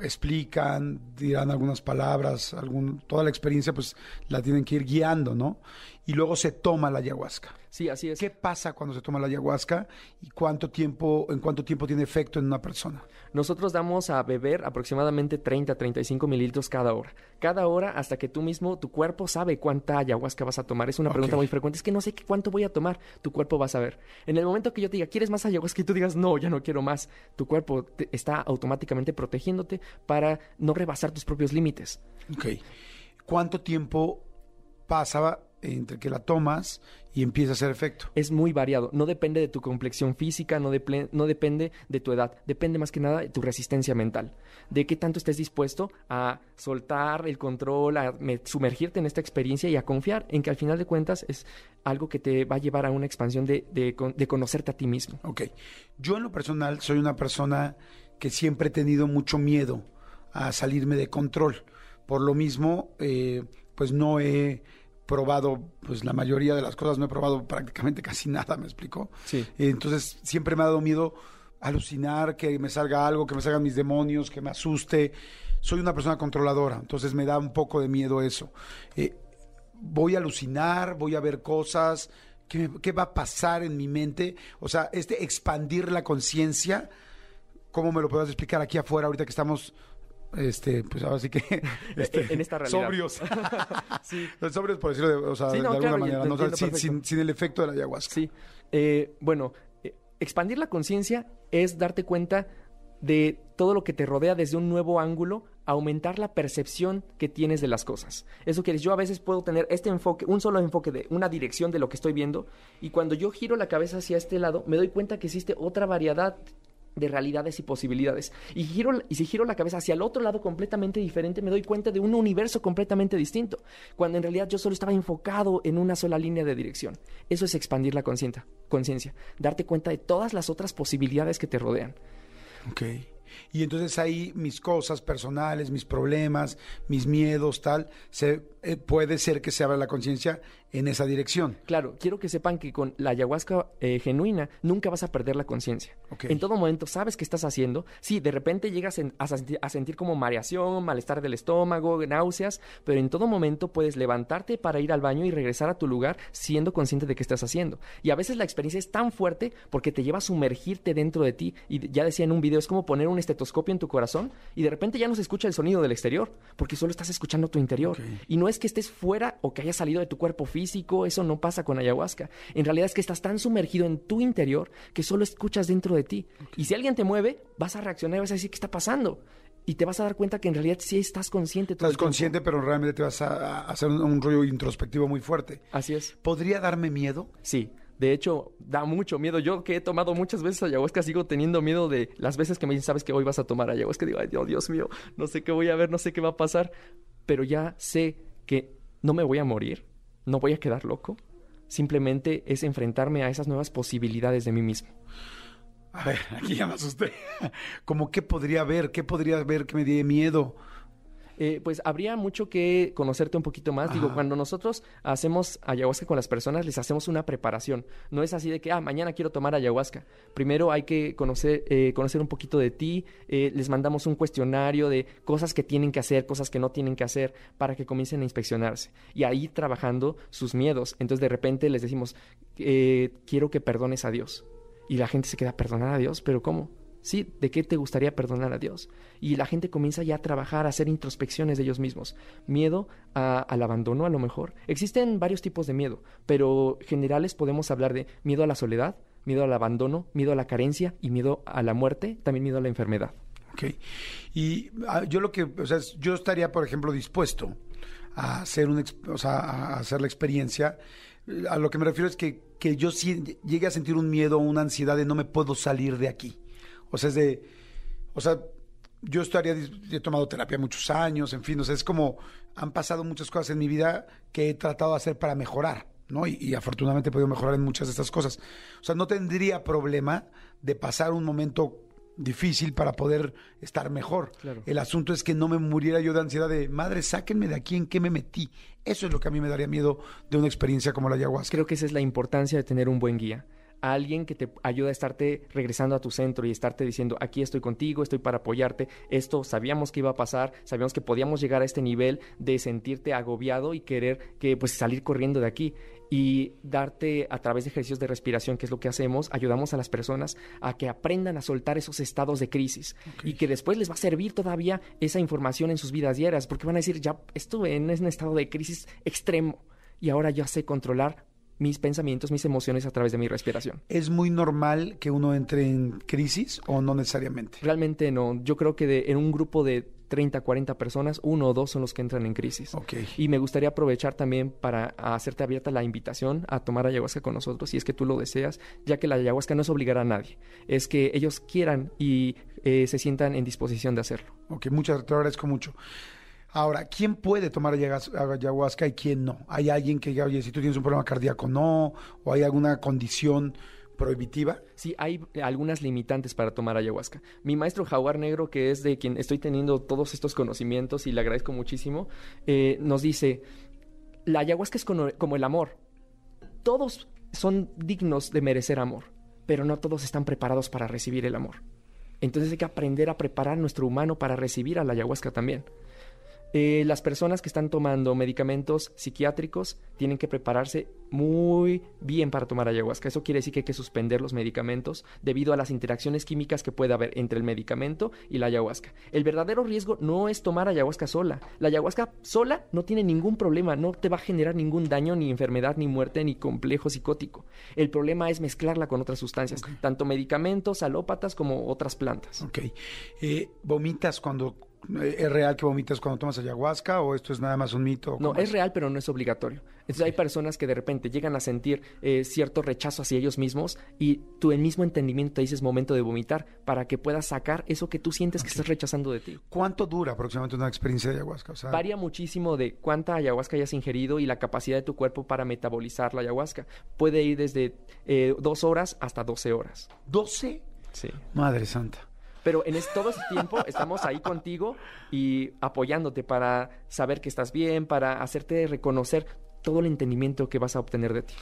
explican, dirán algunas palabras, algún, toda la experiencia pues la tienen que ir guiando, ¿no? Y luego se toma la ayahuasca. Sí, así es. ¿Qué pasa cuando se toma la ayahuasca y cuánto tiempo, en cuánto tiempo tiene efecto en una persona? Nosotros damos a beber aproximadamente 30 a 35 mililitros cada hora. Cada hora hasta que tú mismo, tu cuerpo sabe cuánta ayahuasca vas a tomar. Es una pregunta muy frecuente. Es que no sé cuánto voy a tomar. Tu cuerpo va a saber. En el momento que yo te diga, ¿quieres más ayahuasca? Y tú digas, no, ya no quiero más. Tu cuerpo está automáticamente protegiéndote para no rebasar tus propios límites. Ok. ¿Cuánto tiempo pasa entre que la tomas y empieza a hacer efecto. Es muy variado, no depende de tu complexión física, no, no, depende de tu edad, depende más que nada de tu resistencia mental, de qué tanto estés dispuesto a soltar el control, a sumergirte en esta experiencia y a confiar en que al final de cuentas es algo que te va a llevar a una expansión de, de, conocerte a ti mismo. Ok, yo en lo personal soy una persona que siempre he tenido mucho miedo a salirme de control, por lo mismo, eh, pues no he probado, pues la mayoría de las cosas no he probado prácticamente casi nada, ¿me explico? Sí. Entonces siempre me ha dado miedo alucinar, que me salga algo, que me salgan mis demonios, que me asuste. Soy una persona controladora, entonces me da un poco de miedo eso. Eh, voy a alucinar, voy a ver cosas, ¿qué, ¿qué, va a pasar en mi mente? O sea, este expandir la conciencia, ¿cómo me lo puedes explicar aquí afuera ahorita que estamos este, pues ahora sí que este, en esta realidad. sobrios. sí. Sobrios por decirlo de, o sea, de alguna manera, ¿no? sin, sin, el efecto de la ayahuasca. Sí. Eh, bueno, eh, expandir la conciencia es darte cuenta de todo lo que te rodea desde un nuevo ángulo, aumentar la percepción que tienes de las cosas. Eso decir, yo a veces puedo tener este enfoque, un solo enfoque de una dirección de lo que estoy viendo, y cuando yo giro la cabeza hacia este lado, me doy cuenta que existe otra variedad de realidades y posibilidades. Y, giro, y si giro la cabeza hacia el otro lado completamente diferente, me doy cuenta de un universo completamente distinto, cuando en realidad yo solo estaba enfocado en una sola línea de dirección. Eso es expandir la conciencia, darte cuenta de todas las otras posibilidades que te rodean. Y entonces ahí mis cosas personales, mis problemas, mis miedos, tal, se, eh, puede ser que se abra la conciencia en esa dirección. Claro, quiero que sepan que con la ayahuasca eh, genuina nunca vas a perder la conciencia. En todo momento sabes qué estás haciendo. Sí, de repente llegas a, sentir como mareación, malestar del estómago, náuseas, pero en todo momento puedes levantarte para ir al baño y regresar a tu lugar siendo consciente de qué estás haciendo. Y a veces la experiencia es tan fuerte porque te lleva a sumergirte dentro de ti. Y ya decía en un video, es como poner un estetoscopio en tu corazón y de repente ya no se escucha el sonido del exterior porque solo estás escuchando tu interior. Y no es que estés fuera o que hayas salido de tu cuerpo físico eso no pasa con ayahuasca. En realidad es que estás tan sumergido en tu interior que solo escuchas dentro de ti. Y si alguien te mueve, vas a reaccionar y vas a decir, ¿qué está pasando? y te vas a dar cuenta que en realidad sí estás consciente. todo Estás consciente, pero realmente te vas a, a hacer un, un rollo introspectivo muy fuerte. Así es. ¿Podría darme miedo? Sí, de hecho, da mucho miedo. Yo que he tomado muchas veces ayahuasca, sigo teniendo miedo de las veces que me dicen, sabes que hoy vas a tomar ayahuasca. Digo, ay, Dios, mío, no sé qué voy a ver, no sé qué va a pasar. Pero ya sé que no me voy a morir, no voy a quedar loco. Simplemente es enfrentarme a esas nuevas posibilidades de mí mismo. A ver, aquí ya me asusté. ¿Cómo qué podría haber? ¿Qué podría haber que me dé miedo? Eh, pues habría mucho que conocerte un poquito más. Digo, cuando nosotros hacemos ayahuasca con las personas, les hacemos una preparación. No es así de que, ah, mañana quiero tomar ayahuasca. Primero hay que conocer, eh, conocer un poquito de ti. eh, les mandamos un cuestionario de cosas que tienen que hacer, cosas que no tienen que hacer, para que comiencen a inspeccionarse. Y ahí trabajando sus miedos. Entonces de repente les decimos, eh, quiero que perdones a Dios. Y la gente se queda, ¿perdonar a Dios? ¿Pero cómo? Sí, ¿de qué te gustaría perdonar a Dios? Y la gente comienza ya a trabajar, a hacer introspecciones de ellos mismos. Miedo al abandono, a lo mejor. Existen varios tipos de miedo, pero generales podemos hablar de miedo a la soledad, miedo al abandono, miedo a la carencia y miedo a la muerte, también miedo a la enfermedad. Ok. Y ah, yo lo que, o sea, yo estaría, por ejemplo, dispuesto a hacer un, o sea, a hacer la experiencia. A lo que me refiero es que, que yo sí llegue a sentir un miedo o una ansiedad de no me puedo salir de aquí. O sea, es de, o sea, yo estaría, he tomado terapia muchos años, en fin, o sea, es como, han pasado muchas cosas en mi vida que he tratado de hacer para mejorar, ¿no? Y, y afortunadamente he podido mejorar en muchas de estas cosas. O sea, no tendría problema de pasar un momento difícil para poder estar mejor. Claro. El asunto es que no me muriera yo de ansiedad de, madre, sáquenme de aquí en qué me metí. Eso es lo que a mí me daría miedo de una experiencia como la ayahuasca. Creo que esa es la importancia de tener un buen guía. A alguien que te ayuda a estarte regresando a tu centro y estarte diciendo, aquí estoy contigo, estoy para apoyarte, esto sabíamos que iba a pasar, sabíamos que podíamos llegar a este nivel de sentirte agobiado y querer que pues salir corriendo de aquí y darte a través de ejercicios de respiración, que es lo que hacemos, ayudamos a las personas a que aprendan a soltar esos estados de crisis y que después les va a servir todavía esa información en sus vidas diarias, porque van a decir, ya estuve en un estado de crisis extremo y ahora ya sé controlar mis pensamientos, mis emociones a través de mi respiración. ¿Es muy normal que uno entre en crisis o no necesariamente? Realmente no, yo creo que de- en un grupo de 30, 40 personas, uno o dos son los que entran en crisis. Ok. Y me gustaría aprovechar también para hacerte abierta la invitación a tomar ayahuasca con nosotros, si es que tú lo deseas, ya que la ayahuasca no es obligar a nadie, es que ellos quieran y eh, se sientan en disposición de hacerlo. Ok, muchas, te agradezco mucho. Ahora, ¿quién puede tomar ayahuas- ayahuasca y quién no? ¿Hay alguien que diga, oye, si tú tienes un problema cardíaco, no? ¿O hay alguna condición prohibitiva? Sí, hay algunas limitantes para tomar ayahuasca. Mi maestro Jaguar Negro, que es de quien estoy teniendo todos estos conocimientos y le agradezco muchísimo, eh, nos dice, la ayahuasca es como el amor. Todos son dignos de merecer amor, pero no todos están preparados para recibir el amor. Entonces hay que aprender a preparar nuestro humano para recibir a la ayahuasca también. Eh, las personas que están tomando medicamentos psiquiátricos tienen que prepararse muy bien para tomar ayahuasca. Eso quiere decir que hay que suspender los medicamentos debido a las interacciones químicas que puede haber entre el medicamento y la ayahuasca. El verdadero riesgo no es tomar ayahuasca sola. La ayahuasca sola no tiene ningún problema, no te va a generar ningún daño, ni enfermedad, ni muerte, ni complejo psicótico. El problema es mezclarla con otras sustancias, tanto medicamentos, alópatas como otras plantas. Ok. Eh, ¿Vomitas cuando... ¿Es real que vomitas cuando tomas ayahuasca o esto es nada más un mito? No, ¿Cómo es real, pero no es obligatorio. Entonces hay personas que de repente llegan a sentir eh, cierto rechazo hacia ellos mismos y tú el mismo entendimiento te dices momento de vomitar para que puedas sacar eso que tú sientes que estás rechazando de ti. ¿Cuánto dura aproximadamente una experiencia de ayahuasca? O sea, Varía muchísimo de cuánta ayahuasca hayas ingerido y la capacidad de tu cuerpo para metabolizar la ayahuasca. Puede ir desde eh, dos horas hasta 12 horas. ¿12? Sí. Madre santa. Pero en es- todo ese tiempo estamos ahí contigo y apoyándote para saber que estás bien, para hacerte reconocer todo el entendimiento que vas a obtener de ti.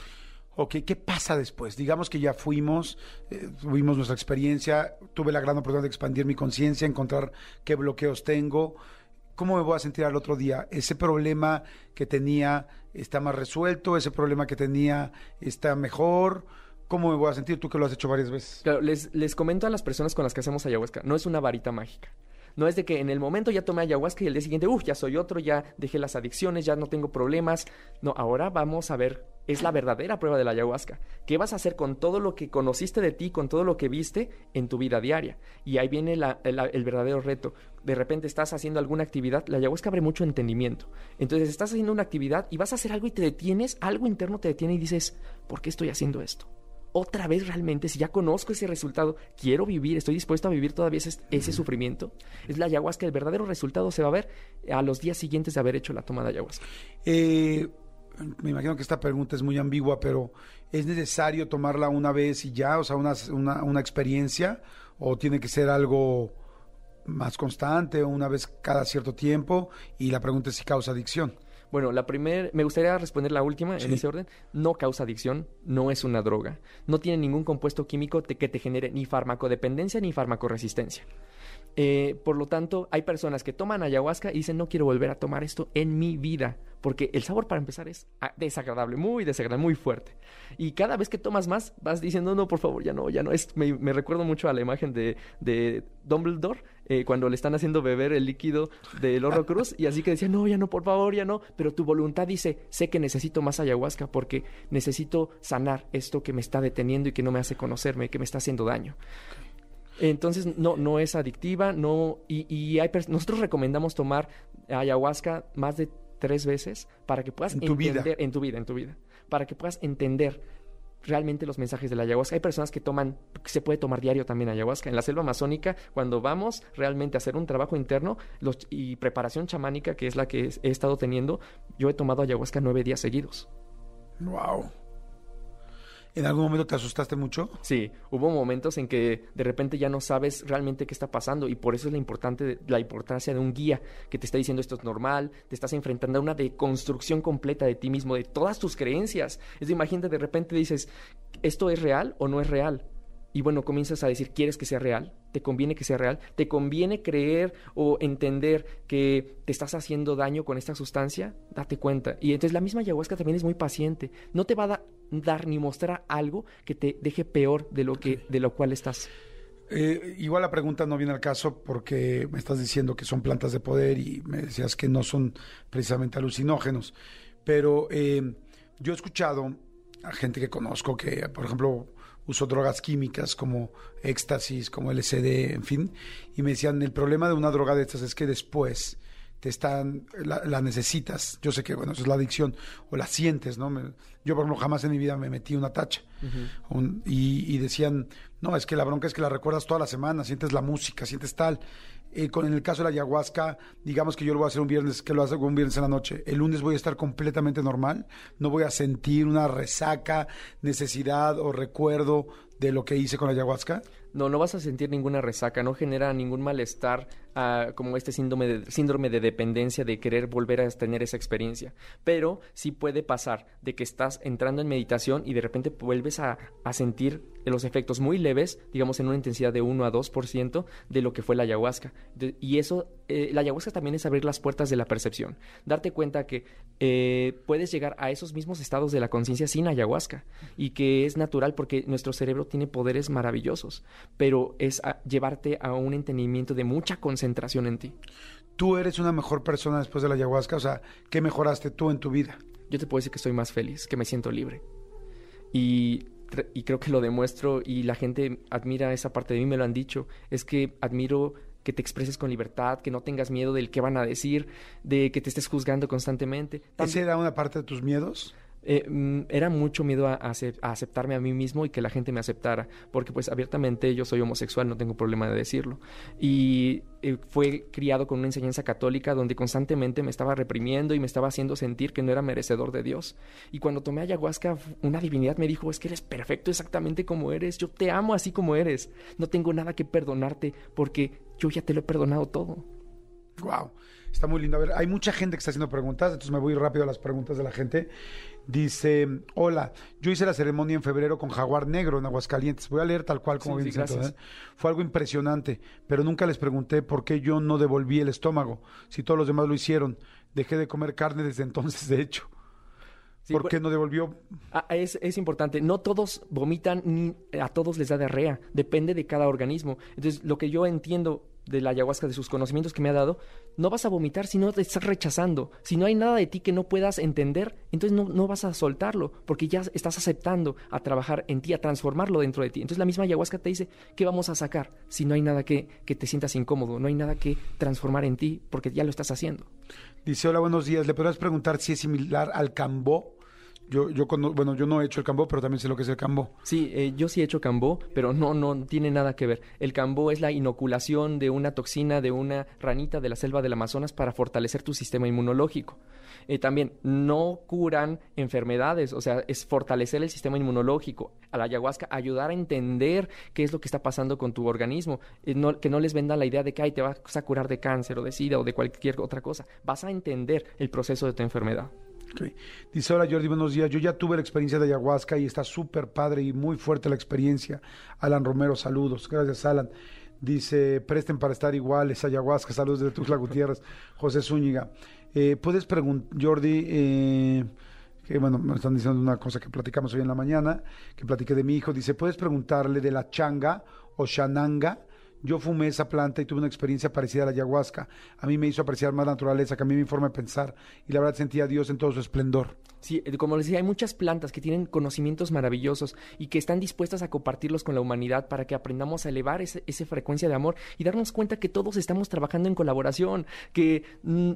Ok, ¿qué pasa después? Digamos que ya fuimos, eh, tuvimos nuestra experiencia, tuve la gran oportunidad de expandir mi conciencia, encontrar qué bloqueos tengo. ¿Cómo me voy a sentir al otro día? ¿Ese problema que tenía está más resuelto? ¿Ese problema que tenía está mejor? ¿Cómo me voy a sentir? Tú que lo has hecho varias veces. Claro, les, les comento a las personas con las que hacemos ayahuasca, no es una varita mágica. No es de que en el momento ya tomé ayahuasca y el día siguiente, uff, ya soy otro, ya dejé las adicciones, ya no tengo problemas. No, ahora vamos a ver es la verdadera prueba de la ayahuasca. ¿Qué vas a hacer con todo lo que conociste de ti, con todo lo que viste en tu vida diaria? Y ahí viene el, el verdadero reto. De repente estás haciendo alguna actividad, la ayahuasca abre mucho entendimiento. Entonces estás haciendo una actividad y vas a hacer algo y te detienes, algo interno te detiene y dices, ¿por qué estoy haciendo esto? Otra vez realmente, si ya conozco ese resultado, quiero vivir, estoy dispuesto a vivir todavía ese, ese sufrimiento. Es la ayahuasca, el verdadero resultado se va a ver a los días siguientes de haber hecho la toma de ayahuasca. Eh, me imagino que esta pregunta es muy ambigua, pero ¿es necesario tomarla una vez y ya? O sea, una, una, una experiencia, o tiene que ser algo más constante, o una vez cada cierto tiempo, y la pregunta es si causa adicción. Bueno, la primera, me gustaría responder la última Sí. en ese orden. No causa adicción, no es una droga. No tiene ningún compuesto químico te- que te genere ni farmacodependencia ni farmacoresistencia. Eh, por lo tanto, hay personas que toman ayahuasca y dicen no quiero volver a tomar esto en mi vida, porque el sabor para empezar es ah, desagradable, muy desagradable, muy fuerte. Y cada vez que tomas más, vas diciendo no, por favor, ya no, ya no. Es, me, recuerdo mucho a la imagen de, de Dumbledore eh, cuando le están haciendo beber el líquido del Cruz y así que decía no, ya no, por favor, ya no. Pero tu voluntad dice sé que necesito más ayahuasca porque necesito sanar esto que me está deteniendo y que no me hace conocerme, que me está haciendo daño. Entonces no, no es adictiva, no, y, y hay nosotros recomendamos tomar ayahuasca más de tres veces para que puedas En tu vida. entender en tu vida, en tu vida, para que puedas entender realmente los mensajes de la ayahuasca. Hay personas que toman, que se puede tomar diario también ayahuasca. En la selva amazónica, cuando vamos realmente a hacer un trabajo interno los- y preparación chamánica, que es la que he estado teniendo, yo he tomado ayahuasca nueve días seguidos. Wow. ¿En algún momento te asustaste mucho? Sí, hubo momentos en que de repente ya no sabes realmente qué está pasando y por eso es la, importante, la importancia de un guía que te está diciendo esto es normal, te estás enfrentando a una deconstrucción completa de ti mismo, de todas tus creencias. Es de imagínate, de repente dices, ¿esto es real o no es real? Y bueno, comienzas a decir, ¿quieres que sea real? ¿Te conviene que sea real? ¿Te conviene creer o entender que te estás haciendo daño con esta sustancia? Date cuenta. Y entonces la misma ayahuasca también es muy paciente. No te va a da- dar ni mostrar algo que te deje peor de lo, que, de lo cual estás. Eh, igual la pregunta no viene al caso porque me estás diciendo que son plantas de poder y me decías que no son precisamente alucinógenos. Pero eh, yo he escuchado a gente que conozco que, por ejemplo, usó drogas químicas como éxtasis, como LSD, en fin, y me decían, el problema de una droga de estas es que después te están, la, la necesitas. Yo sé que, bueno, eso es la adicción, o la sientes, ¿no? Me- yo, por ejemplo, jamás en mi vida me metí una tacha. Un- y, y decían, no, es que la bronca es que la recuerdas toda la semana, sientes la música, sientes tal. Eh, con, en el caso de la ayahuasca, digamos que yo lo voy a hacer un viernes, que lo hago un viernes en la noche. El lunes voy a estar completamente normal, no voy a sentir una resaca, necesidad o recuerdo de lo que hice con la ayahuasca. No, no vas a sentir ninguna resaca, no genera ningún malestar como este síndrome de, síndrome de dependencia de querer volver a tener esa experiencia. Pero sí puede pasar de que estás entrando en meditación y de repente vuelves a, a sentir los efectos muy leves, digamos en una intensidad de 1 a 2% de lo que fue la ayahuasca. Y eso, eh, la ayahuasca también es abrir las puertas de la percepción, darte cuenta que eh, puedes llegar a esos mismos estados de la conciencia sin ayahuasca y que es natural porque nuestro cerebro tiene poderes maravillosos, pero es a- llevarte a un entendimiento de mucha concentración en ti. Tú eres una mejor persona después de la ayahuasca, o sea, ¿qué mejoraste tú en tu vida? Yo te puedo decir que estoy más feliz, que me siento libre. Y, y creo que lo demuestro y la gente admira esa parte de mí, me lo han dicho. Es que admiro que te expreses con libertad, que no tengas miedo del qué van a decir, de que te estés juzgando constantemente. También- ¿Ese era una parte de tus miedos? Eh, mm, era mucho miedo a, a acep- a aceptarme a mí mismo y que la gente me aceptara, porque pues abiertamente yo soy homosexual, no tengo problema de decirlo. Y eh, fue criado con una enseñanza católica donde constantemente me estaba reprimiendo y me estaba haciendo sentir que no era merecedor de Dios. Y cuando tomé ayahuasca, una divinidad me dijo, es que eres perfecto exactamente como eres, yo te amo así como eres, no tengo nada que perdonarte porque yo ya te lo he perdonado todo. Wow, está muy lindo. A ver, hay mucha gente que está haciendo preguntas, entonces me voy rápido a las preguntas de la gente. Dice, hola, yo hice la ceremonia en febrero con Jaguar Negro en Aguascalientes. Voy a leer tal cual como Sí, bien sí. ¿eh? Fue algo impresionante, pero nunca les pregunté por qué yo no devolví el estómago, si todos los demás lo hicieron. Dejé de comer carne desde entonces, de hecho. Sí, ¿Por qué no devolvió? Es, es importante. No todos vomitan ni a todos les da diarrea. Depende de cada organismo. Entonces, lo que yo entiendo de la ayahuasca, de sus conocimientos que me ha dado, no vas a vomitar si no te estás rechazando. Si no hay nada de ti que no puedas entender, entonces no, no vas a soltarlo, porque ya estás aceptando a trabajar en ti, a transformarlo dentro de ti. Entonces la misma ayahuasca te dice, ¿qué vamos a sacar? Si no hay nada que, que te sientas incómodo, no hay nada que transformar en ti, porque ya lo estás haciendo. Dice, hola, buenos días. ¿Le podrías preguntar si es similar al cambó? Yo, yo bueno, yo no he hecho el cambó, pero también sé lo que es el cambó. Sí, eh, yo sí he hecho cambó, pero no, no tiene nada que ver. El cambó es la inoculación de una toxina de una ranita de la selva del Amazonas para fortalecer tu sistema inmunológico. Eh, también no curan enfermedades, o sea, es fortalecer el sistema inmunológico. A la ayahuasca ayudar a entender qué es lo que está pasando con tu organismo, Eh, no- que no les venda la idea de que Ay, te vas a curar de cáncer o de sida o de cualquier otra cosa. Vas a entender el proceso de tu enfermedad. Dice, hola Jordi, buenos días. Yo ya tuve la experiencia de ayahuasca y está súper padre y muy fuerte la experiencia. Alan Romero, saludos. Gracias, Alan. Dice, presten para estar iguales, ayahuasca, saludos de Tuxtla Gutiérrez, José Zúñiga. Eh, Puedes preguntar, Jordi, eh, que bueno, me están diciendo una cosa que platicamos hoy en la mañana, que platiqué de mi hijo. Dice, ¿puedes preguntarle de la changa o shananga? Yo fumé esa planta y tuve una experiencia parecida a la ayahuasca. A mí me hizo apreciar más la naturaleza, cambió mi forma de pensar y la verdad sentía a Dios en todo su esplendor. Sí, eh, como les decía, hay muchas plantas que tienen conocimientos maravillosos y que están dispuestas a compartirlos con la humanidad para que aprendamos a elevar esa frecuencia de amor y darnos cuenta que todos estamos trabajando en colaboración, que mm,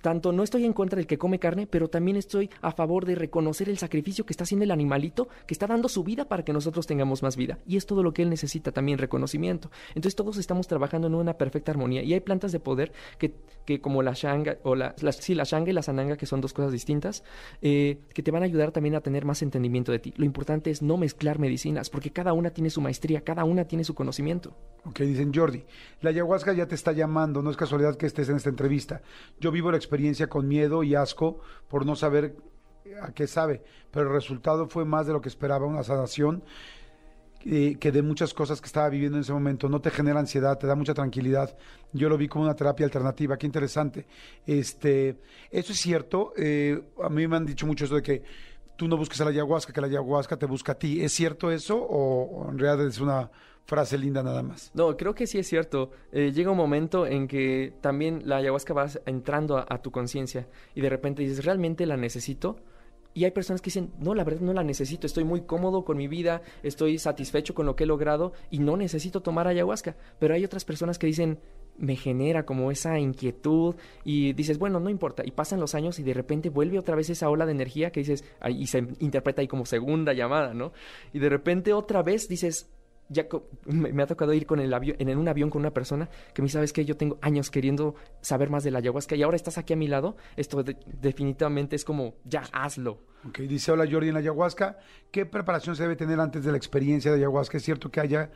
tanto no estoy en contra del que come carne, pero también estoy a favor de reconocer el sacrificio que está haciendo el animalito, que está dando su vida para que nosotros tengamos más vida. Y es todo lo que él necesita también, reconocimiento. Entonces todos estamos trabajando en una perfecta armonía y hay plantas de poder que, que como la shanga, o la, sí, la shanga y la sananga, que son dos cosas distintas, eh, que te van a ayudar también a tener más entendimiento de ti. Lo importante es no mezclar medicinas, porque cada una tiene su maestría, cada una tiene su conocimiento. Ok, dicen Jordi, la ayahuasca ya te está llamando, no es casualidad que estés en esta entrevista. Yo vivo la experiencia con miedo y asco por no saber a qué sabe, pero el resultado fue más de lo que esperaba, una sanación eh, que de muchas cosas que estaba viviendo en ese momento. No te genera ansiedad, te da mucha tranquilidad. Yo lo vi como una terapia alternativa, qué interesante. Este, eso es cierto, eh, a mí me han dicho mucho eso de que tú no busques a la ayahuasca, que la ayahuasca te busca a ti. ¿Es cierto eso o en realidad es una frase linda nada más? No, creo que sí es cierto. Eh, llega un momento en que también la ayahuasca va entrando a, a tu conciencia y de repente dices, ¿realmente la necesito? Y hay personas que dicen, no, la verdad no la necesito, estoy muy cómodo con mi vida, estoy satisfecho con lo que he logrado y no necesito tomar ayahuasca. Pero hay otras personas que dicen, me genera como esa inquietud y dices, bueno, no importa. Y pasan los años y de repente vuelve otra vez esa ola de energía que dices, y se interpreta ahí como segunda llamada, ¿no? Y de repente otra vez dices, ya me, ha tocado ir con el avión, en, un avión con una persona que me dice, sabes que yo tengo años queriendo saber más de la ayahuasca y ahora estás aquí a mi lado, esto de- definitivamente es como, ya, hazlo. Ok, dice, hola Jordi, en la ayahuasca, ¿qué preparación se debe tener antes de la experiencia de ayahuasca? ¿Es cierto que haya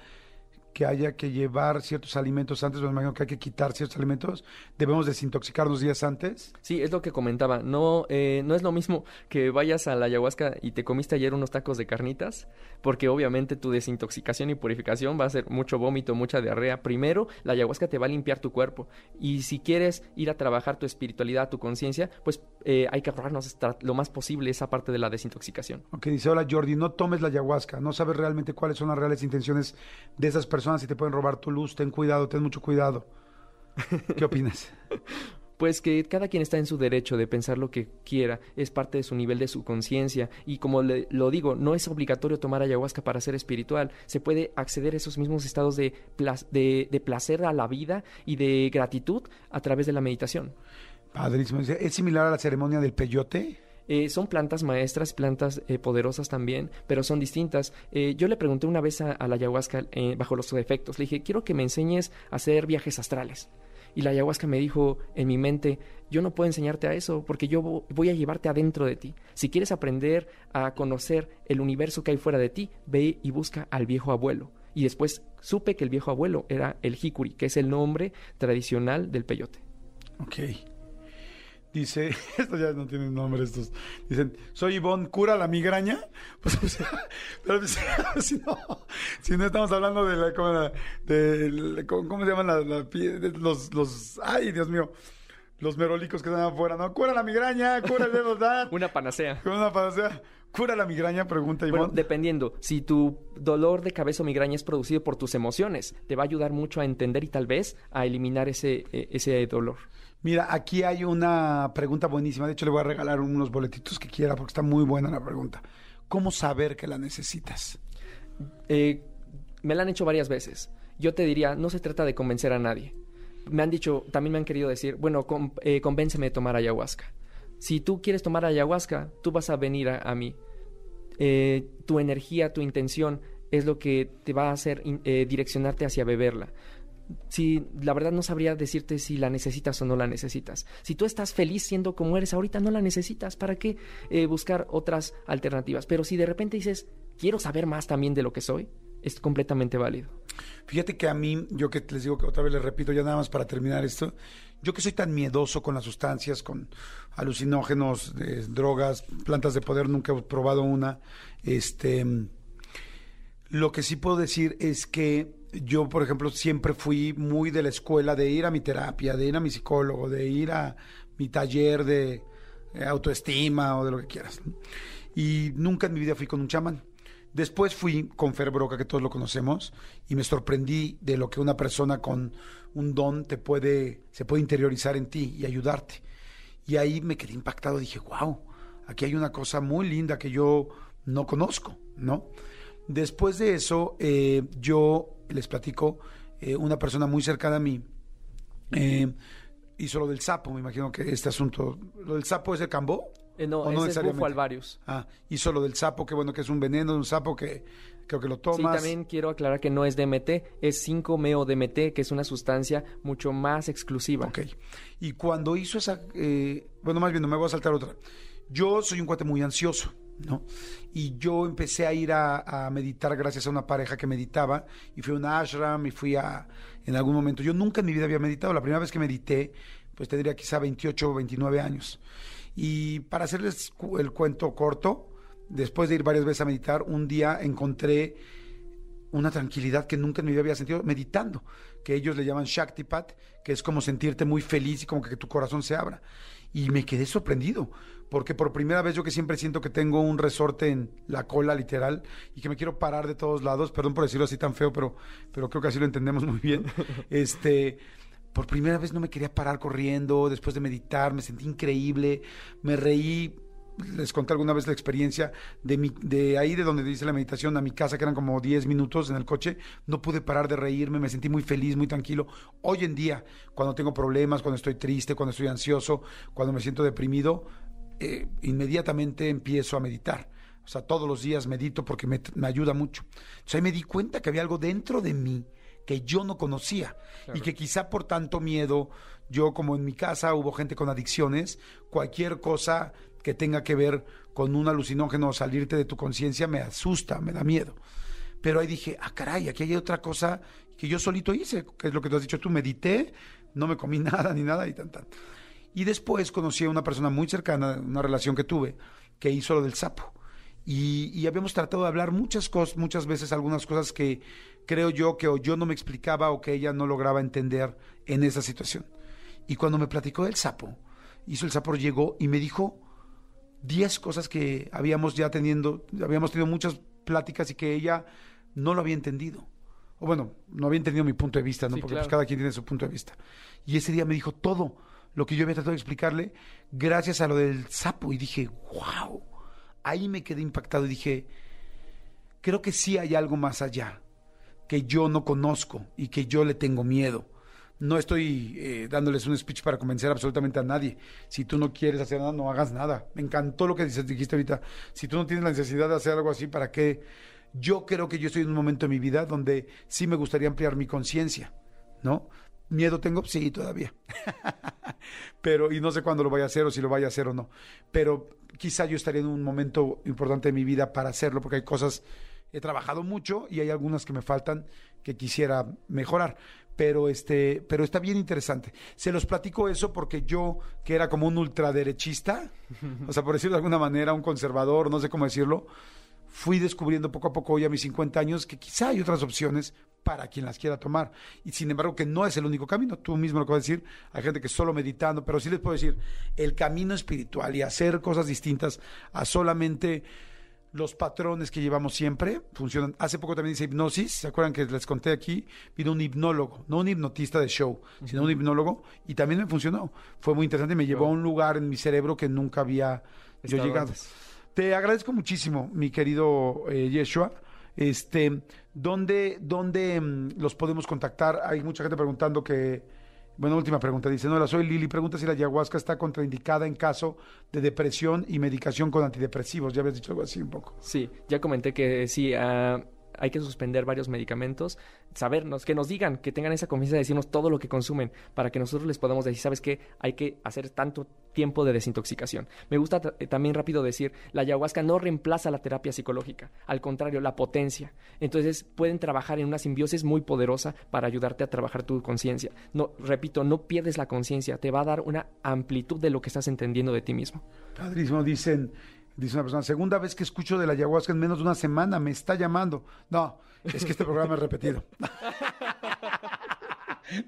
que haya que llevar ciertos alimentos antes? Me imagino que hay que quitar ciertos alimentos. ¿Debemos desintoxicarnos días antes? Sí, es lo que comentaba. No, eh, no es lo mismo que vayas a la ayahuasca y te comiste ayer unos tacos de carnitas, porque obviamente tu desintoxicación y purificación va a ser mucho vómito, mucha diarrea. Primero, la ayahuasca te va a limpiar tu cuerpo. Y si quieres ir a trabajar tu espiritualidad, tu conciencia, pues eh, hay que ahorrarnos lo más posible esa parte de la desintoxicación. Ok, dice, hola Jordi, no tomes la ayahuasca, no sabes realmente cuáles son las reales intenciones de esas personas y te pueden robar tu luz, ten cuidado, ten mucho cuidado. ¿Qué opinas? Pues que cada quien está en su derecho de pensar lo que quiera, es parte de su nivel de su conciencia y como le- lo digo, no es obligatorio tomar ayahuasca para ser espiritual, se puede acceder a esos mismos estados de, de, de placer a la vida y de gratitud a través de la meditación. Padrísimo. ¿es similar a la ceremonia del peyote? Eh, son plantas maestras, plantas eh, poderosas también, pero son distintas. Eh, yo le pregunté una vez a, la ayahuasca eh, bajo los efectos, le dije, quiero que me enseñes a hacer viajes astrales. Y la ayahuasca me dijo en mi mente, yo no puedo enseñarte a eso porque yo vo- voy a llevarte adentro de ti. Si quieres aprender a conocer el universo que hay fuera de ti, ve y busca al viejo abuelo. Y después supe que el viejo abuelo era el jicuri, que es el nombre tradicional del peyote. Dice, esto ya no tienen nombre estos. Dicen, soy Ivonne, ¿cura la migraña? Pues, o sea, pero pues, si no, si no estamos hablando de la, ¿cómo, la- de la- ¿cómo- se llaman la, los, los, ay, Dios mío, los merolicos que están afuera, ¿no? Cura la migraña, cura el dedo, Una panacea. una panacea. ¿Cura la migraña? Pregunta Ivonne. Bueno, dependiendo. Si tu dolor de cabeza o migraña es producido por tus emociones, te va a ayudar mucho a entender y tal vez a eliminar ese, eh, ese dolor. Mira, aquí hay una pregunta buenísima. De hecho, le voy a regalar unos boletitos que quiera porque está muy buena la pregunta. ¿Cómo saber que la necesitas? Eh, me la han hecho varias veces. Yo te diría, no se trata de convencer a nadie. Me han dicho, también me han querido decir, bueno, con- eh, convénceme de tomar ayahuasca. Si tú quieres tomar ayahuasca, tú vas a venir a, mí. Eh, tu energía, tu intención es lo que te va a hacer eh, direccionarte hacia beberla. Si la verdad no sabría decirte si la necesitas o no la necesitas. Si tú estás feliz siendo como eres ahorita, no la necesitas. ¿Para qué eh, buscar otras alternativas? Pero si de repente dices, quiero saber más también de lo que soy, es completamente válido. Fíjate que a mí, yo que les digo que otra vez les repito, ya nada más para terminar esto, yo que soy tan miedoso con las sustancias, con alucinógenos, eh, drogas, plantas de poder, nunca he probado una. Este, lo que sí puedo decir es que yo, por ejemplo, siempre fui muy de la escuela de ir a mi terapia, de ir a mi psicólogo, de ir a mi taller de eh, autoestima o de lo que quieras. Y nunca en mi vida fui con un chamán. Después fui con Fer Broca, que todos lo conocemos, y me sorprendí de lo que una persona con un don te puede, se puede interiorizar en ti y ayudarte. Y ahí me quedé impactado, dije, wow, aquí hay una cosa muy linda que yo no conozco, ¿no? Después de eso, eh, yo les platico, eh, una persona muy cercana a mí eh, hizo lo del sapo, me imagino que este asunto, ¿lo del sapo es el cambó? Eh, no, ¿O ese es bufo alvarius. Ah, hizo lo del sapo, que bueno, que es un veneno, un sapo que creo que lo Sí, tomas. también quiero aclarar que no es DMT, es 5-meo-DMT, que es una sustancia mucho más exclusiva. Ok. Y cuando hizo esa, eh, bueno, más bien, no me voy a saltar otra. Yo soy un cuate muy ansioso, ¿no? Y yo empecé a ir a, meditar gracias a una pareja que meditaba y fui a un ashram y fui a, en algún momento, yo nunca en mi vida había meditado. La primera vez que medité, pues tendría quizá 28 o 29 años. Y para hacerles el cuento corto, después de ir varias veces a meditar, un día encontré una tranquilidad que nunca en mi vida había sentido meditando, que ellos le llaman Shaktipat, que es como sentirte muy feliz y como que tu corazón se abra. Y me quedé sorprendido, porque por primera vez yo que siempre siento que tengo un resorte en la cola literal y que me quiero parar de todos lados, perdón por decirlo así tan feo, pero, pero creo que así lo entendemos muy bien. Este, por primera vez no me quería parar corriendo, después de meditar, me sentí increíble, me reí, les conté alguna vez la experiencia de, mi, de ahí de donde dice la meditación a mi casa, que eran como 10 minutos en el coche, no pude parar de reírme, me sentí muy feliz, muy tranquilo. Hoy en día, cuando tengo problemas, cuando estoy triste, cuando estoy ansioso, cuando me siento deprimido, eh, inmediatamente empiezo a meditar. O sea, todos los días medito porque me, me ayuda mucho. Entonces ahí me di cuenta que había algo dentro de mí que yo no conocía y que quizá por tanto miedo, yo como en mi casa hubo gente con adicciones, cualquier cosa que tenga que ver con un alucinógeno o salirte de tu conciencia me asusta, me da miedo. Pero ahí dije, ah, caray, aquí hay otra cosa que yo solito hice, que es lo que tú has dicho tú, medité, no me comí nada ni nada y tan tan. Y después conocí a una persona muy cercana, una relación que tuve, que hizo lo del sapo. Y, y habíamos tratado de hablar muchas cosas, muchas veces algunas cosas que creo yo que o yo no me explicaba o que ella no lograba entender en esa situación. Y cuando me platicó del sapo, hizo el sapo, llegó y me dijo 10 cosas que habíamos ya teniendo, habíamos tenido muchas pláticas y que ella no lo había entendido. O bueno, no había entendido mi punto de vista, ¿no? Sí, Porque claro. pues cada quien tiene su punto de vista. Y ese día me dijo todo lo que yo había tratado de explicarle gracias a lo del sapo. Y dije, wow. Ahí me quedé impactado y dije, creo que sí hay algo más allá que yo no conozco y que yo le tengo miedo. No estoy eh, dándoles un speech para convencer absolutamente a nadie. Si tú no quieres hacer nada, no hagas nada. Me encantó lo que dijiste ahorita. Si tú no tienes la necesidad de hacer algo así, ¿para qué? Yo creo que yo estoy en un momento de mi vida donde sí me gustaría ampliar mi conciencia, ¿no? ¿Miedo tengo? Sí, todavía. Pero, y no sé cuándo lo vaya a hacer o si lo vaya a hacer o no. Pero quizá yo estaría en un momento importante de mi vida para hacerlo, porque hay cosas, he trabajado mucho y hay algunas que me faltan que quisiera mejorar. Pero este, pero está bien interesante. Se los platico eso porque yo, que era como un ultraderechista, o sea, por decirlo de alguna manera, un conservador, no sé cómo decirlo, fui descubriendo poco a poco hoy a mis 50 años que quizá hay otras opciones para quien las quiera tomar. Y sin embargo que no es el único camino. Tú mismo lo acabas de decir, hay gente que solo meditando, pero sí les puedo decir, el camino espiritual y hacer cosas distintas a solamente los patrones que llevamos siempre funcionan. Hace poco también hice hipnosis, ¿se acuerdan que les conté aquí? Vino un hipnólogo, no un hipnotista de show, sino un hipnólogo, y también me funcionó. Fue muy interesante, me llevó a un lugar en mi cerebro que nunca había yo llegado. antes. Te agradezco muchísimo, mi querido eh, Yeshua. Este, ¿dónde, dónde mm, los podemos contactar? Hay mucha gente preguntando que, bueno, última pregunta, dice, no, la soy Lili, pregunta si la ayahuasca está contraindicada en caso de depresión y medicación con antidepresivos. Ya habías dicho algo así un poco. Sí, ya comenté que sí, ah, hay que suspender varios medicamentos, sabernos, que nos digan, que tengan esa confianza de decirnos todo lo que consumen, para que nosotros les podamos decir, ¿sabes qué? Hay que hacer tanto tiempo de desintoxicación. Me gusta ta- eh, también rápido decir, la ayahuasca no reemplaza la terapia psicológica, al contrario, la potencia. Entonces pueden trabajar en una simbiosis muy poderosa para ayudarte a trabajar tu conciencia. No, repito, no pierdes la conciencia, te va a dar una amplitud de lo que estás entendiendo de ti mismo. Padrísimo, dicen, dice una persona, segunda vez que escucho de la ayahuasca en menos de una semana, me está llamando. No, es que este programa es repetido.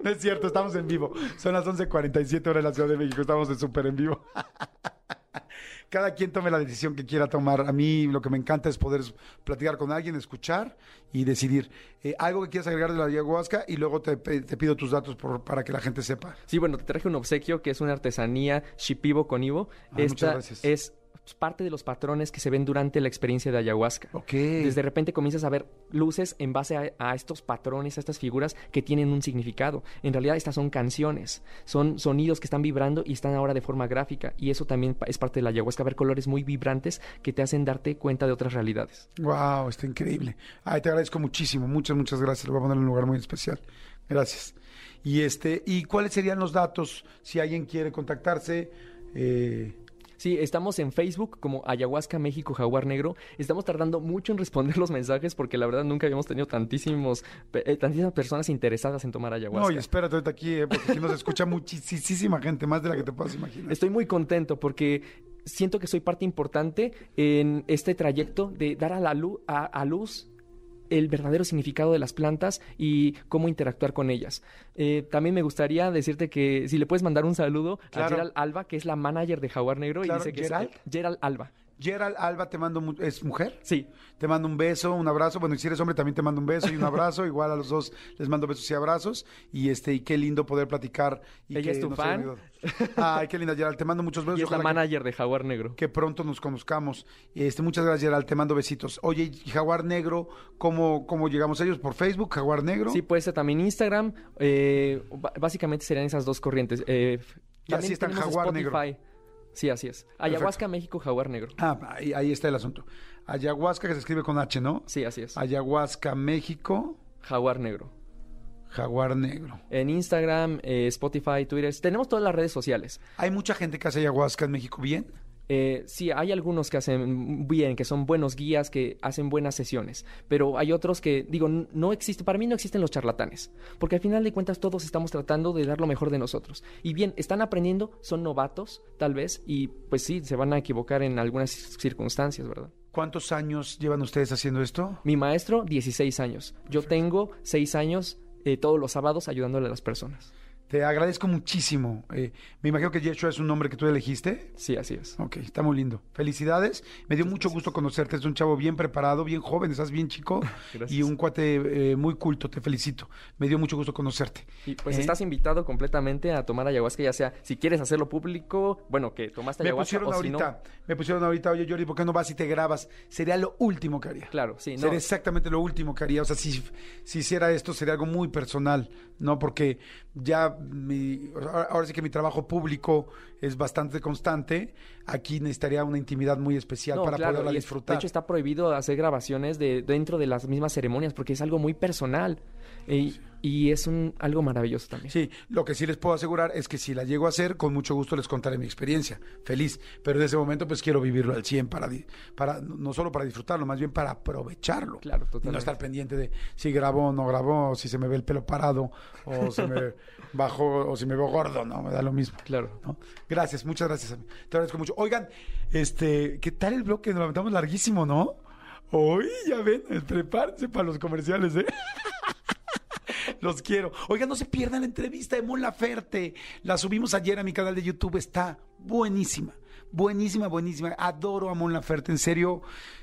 No es cierto, estamos en vivo. Son las 11.47 horas en la Ciudad de México, estamos de súper en vivo. Cada quien tome la decisión que quiera tomar. A mí lo que me encanta es poder platicar con alguien, escuchar y decidir. Eh, algo que quieras agregar de la ayahuasca y luego te, pido tus datos por- para que la gente sepa. Sí, bueno, te traje un obsequio que es una artesanía Shipibo con Ivo. Ah, muchas Esta gracias. es parte de los patrones que se ven durante la experiencia de ayahuasca. Ok. Desde repente comienzas a ver luces en base a, a estos patrones, a estas figuras que tienen un significado. En realidad estas son canciones, son sonidos que están vibrando y están ahora de forma gráfica. Y eso también es parte de la ayahuasca, ver colores muy vibrantes que te hacen darte cuenta de otras realidades. Wow, está increíble. Ay, te agradezco muchísimo, muchas, muchas gracias. Lo voy a poner en un lugar muy especial. Gracias. Y este, ¿y cuáles serían los datos si alguien quiere contactarse? Eh, Sí, estamos en Facebook como Ayahuasca México Jaguar Negro. Estamos tardando mucho en responder los mensajes porque la verdad nunca habíamos tenido tantísimos, eh, tantísimas personas interesadas en tomar ayahuasca. no, y espérate ahorita aquí, eh, porque aquí nos escucha muchísima gente, más de la que te puedas imaginar. Estoy muy contento porque siento que soy parte importante en este trayecto de dar a la luz, a, a luz el verdadero significado de las plantas y cómo interactuar con ellas. Eh, también me gustaría decirte que si le puedes mandar un saludo Claro. a Gerald Alba, que es la manager de Jaguar Negro. Claro, y dice que es- ¿Gerald? Gerald Alba. Gerald Alba, te mando, ¿es mujer? Sí, Te mando un beso, un abrazo. Bueno, y si eres hombre, también te mando un beso y un abrazo. Igual a los dos les mando besos y abrazos. Y este, y qué lindo poder platicar. Y Ella que es tu haya fan. Ay, qué linda, Gerald. Te mando muchos besos. y es la que- manager de Jaguar Negro. que pronto nos conozcamos. Este, muchas gracias, Gerald. Te mando besitos. Oye, Jaguar Negro, ¿cómo, cómo llegamos a ellos? ¿Por Facebook, Jaguar Negro? Sí, puede ser también Instagram. eh, básicamente serían esas dos corrientes. Eh, Y así también está tenemos Jaguar Negro. Sí, así es. Ayahuasca México Jaguar Negro. Ah, ahí, ahí está el asunto. Ayahuasca, que se escribe con H, ¿no? Sí, así es. Ayahuasca México, Jaguar Negro. Jaguar Negro. En Instagram, eh, Spotify, Twitter. Tenemos todas las redes sociales. ¿Hay mucha gente que hace ayahuasca en México bien? Eh, sí, hay algunos que hacen bien, que son buenos guías, que hacen buenas sesiones, pero hay otros que, digo, no existe, para mí no existen los charlatanes, porque al final de cuentas todos estamos tratando de dar lo mejor de nosotros. Y bien, están aprendiendo, son novatos, tal vez, y pues sí, se van a equivocar en algunas circunstancias, ¿verdad? ¿Cuántos años llevan ustedes haciendo esto? Mi maestro, 16 años. Yo tengo 6 años eh, todos los sábados ayudándole a las personas. Te agradezco muchísimo. Eh, me imagino que Yeshua es un nombre que tú elegiste. Sí, así es. Ok, está muy lindo. Felicidades. Me dio mucho gusto conocerte. Es un chavo bien preparado, bien joven, estás bien chico Gracias. y un cuate eh, muy culto. Te felicito. Me dio mucho gusto conocerte. Y pues ¿Eh? estás invitado completamente a tomar ayahuasca, ya sea si quieres hacerlo público, bueno, que tomaste Me ayahuasca pusieron o si no. ahorita, me pusieron ahorita, oye Jordi, ¿por qué no vas y te grabas? Sería lo último que haría. Claro, sí, no. Sería exactamente lo último que haría. O sea, si, si hiciera esto sería algo muy personal, ¿no? Porque ya mi, ahora sí que mi trabajo público es bastante constante. Aquí necesitaría una intimidad muy especial No, para claro, poderla es- disfrutar. De hecho, está prohibido hacer grabaciones de dentro de las mismas ceremonias porque es algo muy personal y, y es un algo maravilloso también. Sí, lo que sí les puedo asegurar es que si la llego a hacer, con mucho gusto les contaré mi experiencia. Feliz. Pero en ese momento, pues quiero vivirlo al 100 para, no solo para disfrutarlo, más bien para aprovecharlo. Claro, Y no totalmente. estar pendiente de si grabó o no grabó, o si se me ve el pelo parado, o se me bajó, o si me veo gordo, no, me da lo mismo. Claro. ¿no? Gracias, muchas gracias. amigo. Te agradezco mucho. Oigan, este, ¿qué tal el bloque? Nos lo aventamos larguísimo, ¿no? Hoy ya ven, prepárense para los comerciales, ¿eh? Los quiero. Oigan, no se pierdan la entrevista de Mon Laferte. La subimos ayer a mi canal de YouTube. Está buenísima. Buenísima, buenísima. Adoro a Mon Laferte. En serio,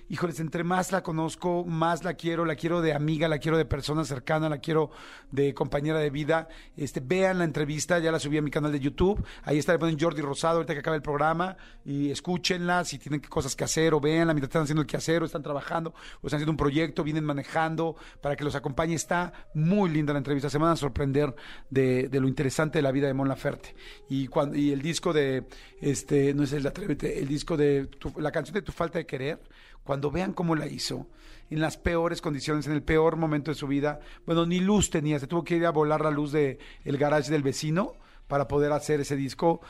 híjoles, entre más la conozco, más la quiero, la quiero de amiga, la quiero de persona cercana, la quiero de compañera de vida. Este, vean la entrevista, ya la subí a mi canal de YouTube. Ahí está, le ponen Jordi Rosado ahorita que acaba el programa y escúchenla si tienen cosas que hacer o veanla mientras están haciendo el que hacer o están trabajando o están haciendo un proyecto, vienen manejando para que los acompañe. Está muy linda la entrevista, se van a sorprender de, lo interesante de la vida de Mon Laferte. Y, cuando, y el disco de, este, no es el de Atrévete, el disco de la canción de Tu Falta de Querer, cuando vean cómo la hizo, en las peores condiciones, en el peor momento de su vida, bueno, ni luz tenía, se tuvo que ir a volar la luz del el garage del vecino para poder hacer ese disco.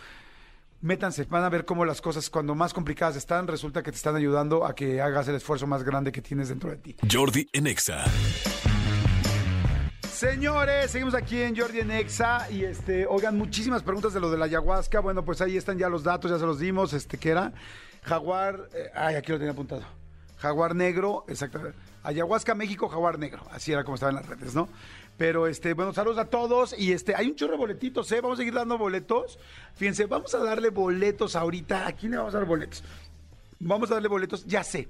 Métanse, van a ver cómo las cosas cuando más complicadas están, resulta que te están ayudando a que hagas el esfuerzo más grande que tienes dentro de ti. Jordi en Exa. Señores, seguimos aquí en Jordi en Exa y este, oigan, muchísimas preguntas de lo de la ayahuasca. Bueno, pues ahí están ya los datos, ya se los dimos. Este, ¿qué era? Jaguar, eh, ay, aquí lo tenía apuntado. Jaguar negro, exactamente. Ayahuasca México, jaguar negro. Así era como estaba en las redes, ¿no? Pero este, bueno, saludos a todos. Y este, hay un chorro de boletitos, ¿eh? Vamos a seguir dando boletos. Fíjense, vamos a darle boletos ahorita. ¿A quién le vamos a dar boletos? Vamos a darle boletos, ya sé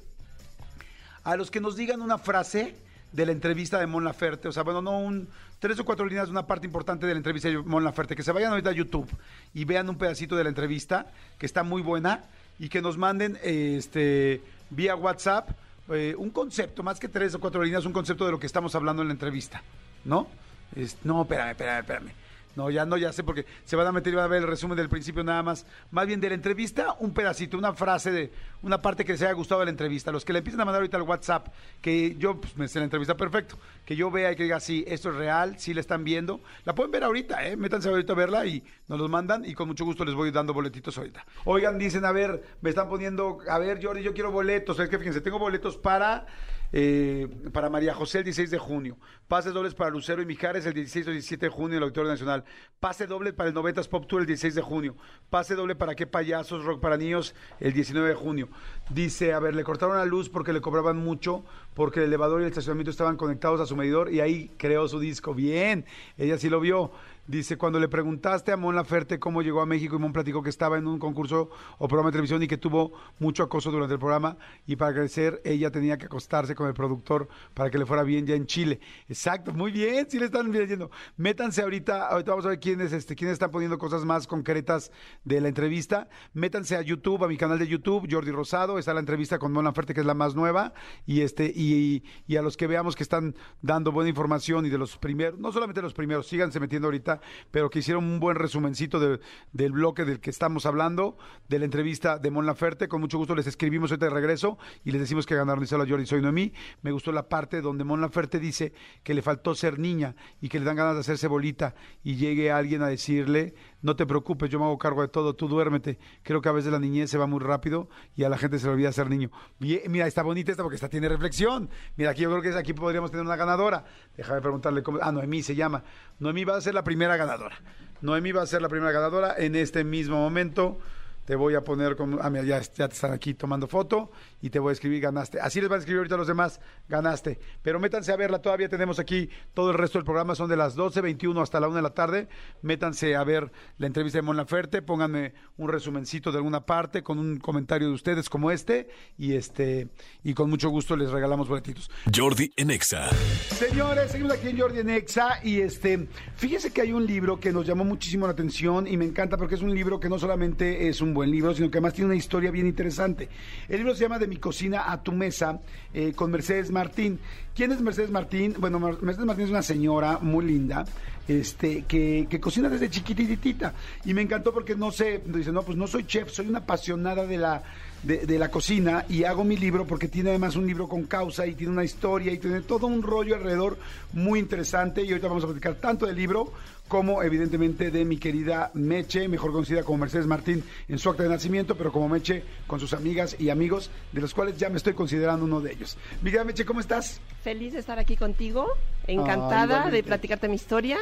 a los que nos digan una frase de la entrevista de Mon Laferte, o sea, bueno, no un tres o cuatro líneas de una parte importante de la entrevista de Mon Laferte, que se vayan ahorita a YouTube y vean un pedacito de la entrevista que está muy buena y que nos manden este vía WhatsApp eh, un concepto, más que tres o cuatro líneas, un concepto de lo que estamos hablando en la entrevista, ¿no? Es- no, espérame, espérame, espérame. No, ya no, ya sé, porque se van a meter y van a ver el resumen del principio nada más. Más bien de la entrevista, un pedacito, una frase de una parte que les haya gustado de la entrevista. Los que le empiecen a mandar ahorita al WhatsApp, que yo, pues me sé la entrevista perfecto, que yo vea y que diga, sí, esto es real, sí la están viendo. La pueden ver ahorita, ¿eh? Métanse ahorita a verla y nos los mandan y con mucho gusto les voy dando boletitos ahorita. Oigan, dicen, a ver, me están poniendo, a ver, Jordi, yo quiero boletos. Es que fíjense, tengo boletos para eh, para María José el 16 de junio. Pases dobles para Lucero y Mijares el 16 o 17 de junio en el Auditorio Nacional. Pase doble para el 90s Pop Tour el 16 de junio. Pase doble para Qué Payasos Rock para Niños el 19 de junio. Dice, a ver, le cortaron la luz porque le cobraban mucho, porque el elevador y el estacionamiento estaban conectados a su medidor y ahí creó su disco. Bien, ella sí lo vio. Dice, cuando le preguntaste a Mon Laferte cómo llegó a México y Mon platicó que estaba en un concurso o programa de televisión y que tuvo mucho acoso durante el programa y para crecer ella tenía que acostarse con el productor para que le fuera bien ya en Chile. Exacto, muy bien, sí le están viendo. Métanse ahorita, ahorita vamos a ver quiénes, este, quiénes están poniendo cosas más concretas de la entrevista. Métanse a YouTube, a mi canal de YouTube, Jordi Rosado, está la entrevista con Mon Laferte que es la más nueva y este y a los que veamos que están dando buena información y de los primeros, no solamente los primeros, síganse metiendo ahorita, pero que hicieron un buen resumencito de- del bloque del que estamos hablando, de la entrevista de Mon Laferte. Con mucho gusto les escribimos ahorita de regreso y les decimos que ganaron. Dice hola Jordi, soy Noemí. Me gustó la parte donde Mon Laferte dice que le faltó ser niña y que le dan ganas de hacerse bolita y llegue alguien a decirle, no te preocupes, yo me hago cargo de todo, tú duérmete. Creo que a veces la niñez se va muy rápido y a la gente se le olvida ser niño. Bien, mira, está bonita esta porque esta tiene reflexión. Mira, aquí yo creo que aquí podríamos tener una ganadora. Déjame preguntarle cómo. Ah, Noemí se llama. Noemí va a ser la primera ganadora. Noemí va a ser la primera ganadora en este mismo momento. Te voy a poner como. Ah, mira, ya, ya te están aquí tomando foto y te voy a escribir ganaste. Así les van a escribir ahorita los demás, ganaste. Pero métanse a verla, todavía tenemos aquí todo el resto del programa, son de las 12.21 hasta la 1 de la tarde. Métanse a ver la entrevista de Mon Laferte, pónganme un resumencito de alguna parte con un comentario de ustedes como este y este y con mucho gusto les regalamos boletitos. Jordi en Exa. Señores, seguimos aquí en Jordi en Exa y este, fíjese que hay un libro que nos llamó muchísimo la atención y me encanta porque es un libro que no solamente es un buen libro, sino que además tiene una historia bien interesante. El libro se llama De cocina a tu mesa eh, con Mercedes Martín. ¿Quién es Mercedes Martín? Bueno, Mer- Mercedes Martín es una señora muy linda, este, que, que cocina desde chiquititita y me encantó porque no sé, dice, no, pues no soy chef, soy una apasionada de la de, de la cocina y hago mi libro porque tiene además un libro con causa y tiene una historia y tiene todo un rollo alrededor muy interesante y ahorita vamos a platicar tanto del libro como evidentemente de mi querida Meche, mejor conocida como Mercedes Martín en su acta de nacimiento, pero como Meche con sus amigas y amigos, de los cuales ya me estoy considerando uno de ellos. Mi querida Meche, ¿cómo estás? Feliz de estar aquí contigo, encantada de platicarte mi historia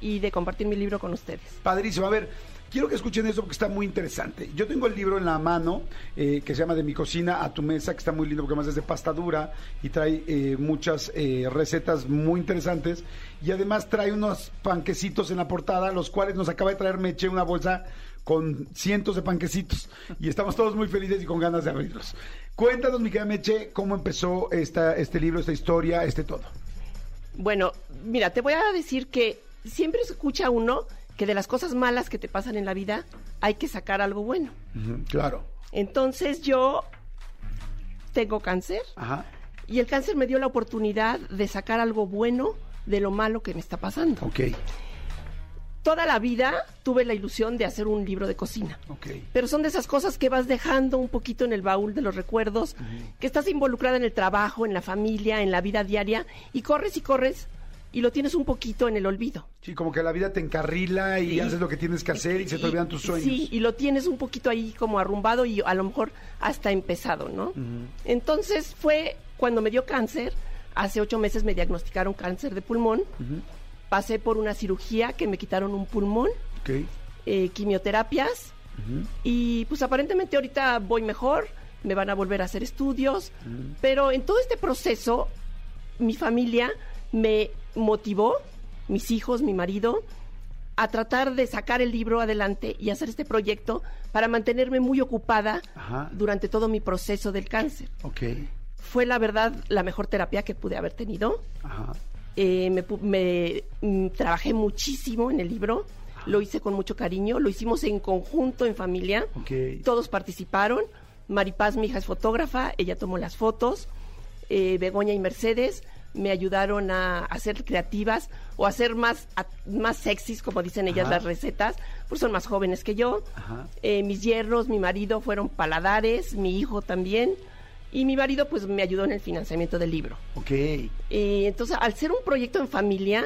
y de compartir mi libro con ustedes. Padrísimo. A ver, quiero que escuchen esto porque está muy interesante. Yo tengo el libro en la mano eh, que se llama De mi cocina a tu mesa, que está muy lindo porque además es de pasta dura y trae eh, muchas eh, recetas muy interesantes. Y además trae unos panquecitos en la portada, los cuales nos acaba de traer Meche una bolsa con cientos de panquecitos y estamos todos muy felices y con ganas de abrirlos. Cuéntanos, mi Meche, cómo empezó esta, este libro, esta historia, este todo. Bueno, mira, te voy a decir que siempre escucha uno que de las cosas malas que te pasan en la vida hay que sacar algo bueno. Claro. Entonces yo tengo cáncer Ajá. y el cáncer me dio la oportunidad de sacar algo bueno de lo malo que me está pasando. Ok, Toda la vida tuve la ilusión de hacer un libro de cocina. ok. Pero son de esas cosas que vas dejando un poquito en el baúl de los recuerdos, que estás involucrada en el trabajo, en la familia, en la vida diaria, y corres y corres y lo tienes un poquito en el olvido. Sí, como que la vida te encarrila y haces lo que tienes que hacer y, se te olvidan tus sueños. Sí, y lo tienes un poquito ahí como arrumbado y a lo mejor hasta empezado, ¿no? Entonces fue cuando me dio cáncer, hace ocho meses me diagnosticaron cáncer de pulmón, pasé por una cirugía que me quitaron un pulmón, Ok. eh, quimioterapias y pues aparentemente ahorita voy mejor, me van a volver a hacer estudios, pero en todo este proceso mi familia me motivó, mis hijos, mi marido, a tratar de sacar el libro adelante y hacer este proyecto para mantenerme muy ocupada Ajá. durante todo mi proceso del cáncer. Fue la verdad la mejor terapia que pude haber tenido. Ajá. Eh, me, me, mm, trabajé muchísimo en el libro, lo hice con mucho cariño, lo hicimos en conjunto, en familia. Todos participaron. Maripaz, mi hija, es fotógrafa, ella tomó las fotos. Eh, Begoña y Mercedes me ayudaron a hacer creativas o a hacer más, a- más sexys, como dicen ellas, Ajá. las recetas, pues son más jóvenes que yo. Eh, mis yernos, mi marido fueron paladares, mi hijo también. Y mi marido pues me ayudó en el financiamiento del libro. Ok. Eh, entonces, al ser un proyecto en familia,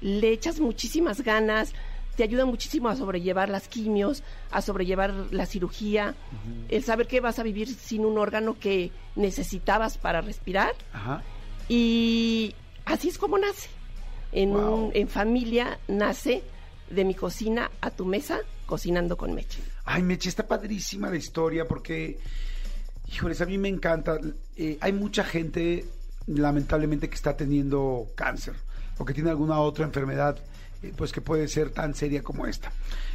le echas muchísimas ganas, te ayuda muchísimo a sobrellevar las quimios, a sobrellevar la cirugía, el saber que vas a vivir sin un órgano que necesitabas para respirar. Ajá. Y así es como nace. En, Wow. un- en familia nace de mi cocina a tu mesa, cocinando con Meche. Ay, Meche, está padrísima la historia porque, híjoles, a mí me encanta. Eh, hay mucha gente, lamentablemente, que está teniendo cáncer o que tiene alguna otra enfermedad, eh, pues que puede ser tan seria como esta.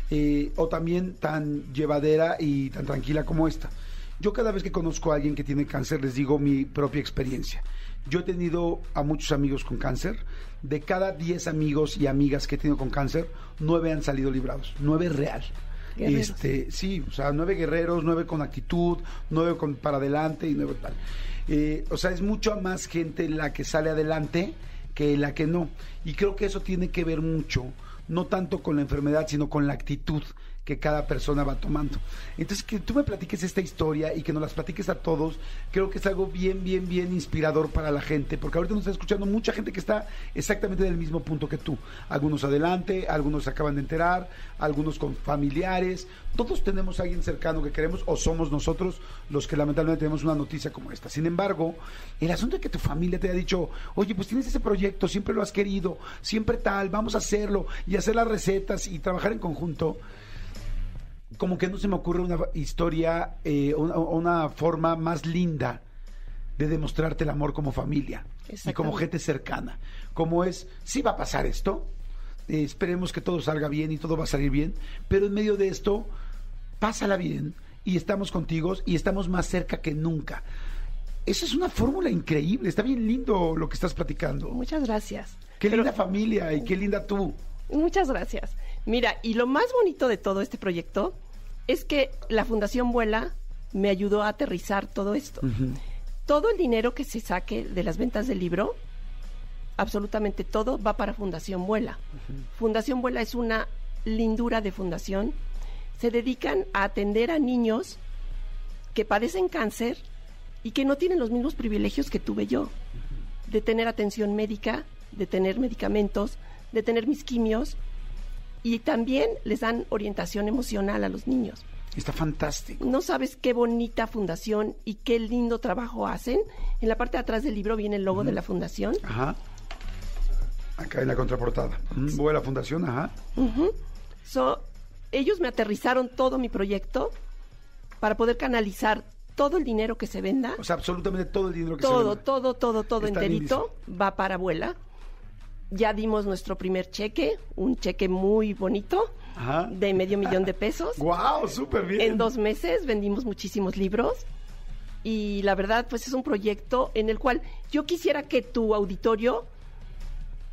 Eh, o también tan llevadera y tan tranquila como esta. Yo cada vez que conozco a alguien que tiene cáncer les digo mi propia experiencia. Yo he tenido a muchos amigos con cáncer. De cada 10 amigos y amigas que he tenido con cáncer, 9 han salido librados. 9 real. Guerreros. Este, sí, o sea, nueve guerreros, nueve con actitud, nueve con para adelante y nueve tal. Eh, o sea, es mucho más gente la que sale adelante que la que no. Y creo que eso tiene que ver mucho, no tanto con la enfermedad, sino con la actitud que cada persona va tomando. Entonces, que tú me platiques esta historia y que nos las platiques a todos, creo que es algo bien, bien, bien inspirador para la gente, porque ahorita nos está escuchando mucha gente que está exactamente en el mismo punto que tú. Algunos adelante, algunos se acaban de enterar, algunos con familiares. Todos tenemos a alguien cercano que queremos o somos nosotros los que lamentablemente tenemos una noticia como esta. Sin embargo, el asunto de que tu familia te haya dicho, oye, pues tienes ese proyecto, siempre lo has querido, siempre tal, vamos a hacerlo y hacer las recetas y trabajar en conjunto como que no se me ocurre una historia, eh, una, una forma más linda de demostrarte el amor como familia y como gente cercana. Como es, sí va a pasar esto, eh, esperemos que todo salga bien y todo va a salir bien, pero en medio de esto, pásala bien y estamos contigo y estamos más cerca que nunca. Esa es una fórmula increíble, está bien lindo lo que estás platicando. Muchas gracias. Qué Pero- linda familia y qué linda tú. Muchas gracias. Mira, y lo más bonito de todo este proyecto es que la Fundación Vuela me ayudó a aterrizar todo esto. Todo el dinero que se saque de las ventas del libro, absolutamente todo, va para Fundación Vuela. Fundación Vuela es una lindura de fundación. Se dedican a atender a niños que padecen cáncer y que no tienen los mismos privilegios que tuve yo, de tener atención médica, de tener medicamentos, de tener mis quimios y también les dan orientación emocional a los niños. Está fantástico. No sabes qué bonita fundación y qué lindo trabajo hacen. En la parte de atrás del libro viene el logo de la fundación. Ajá. Acá en la contraportada. Voy a la fundación, ajá. So, ellos me aterrizaron todo mi proyecto para poder canalizar todo el dinero que se venda. O sea, absolutamente todo el dinero que se todo, venda. todo, todo, todo Está enterito va para abuela. Ya dimos nuestro primer cheque, un cheque muy bonito. Ajá. de medio millón de pesos. ¡Wow! ¡Súper bien! En dos meses vendimos muchísimos libros y la verdad pues es un proyecto en el cual yo quisiera que tu auditorio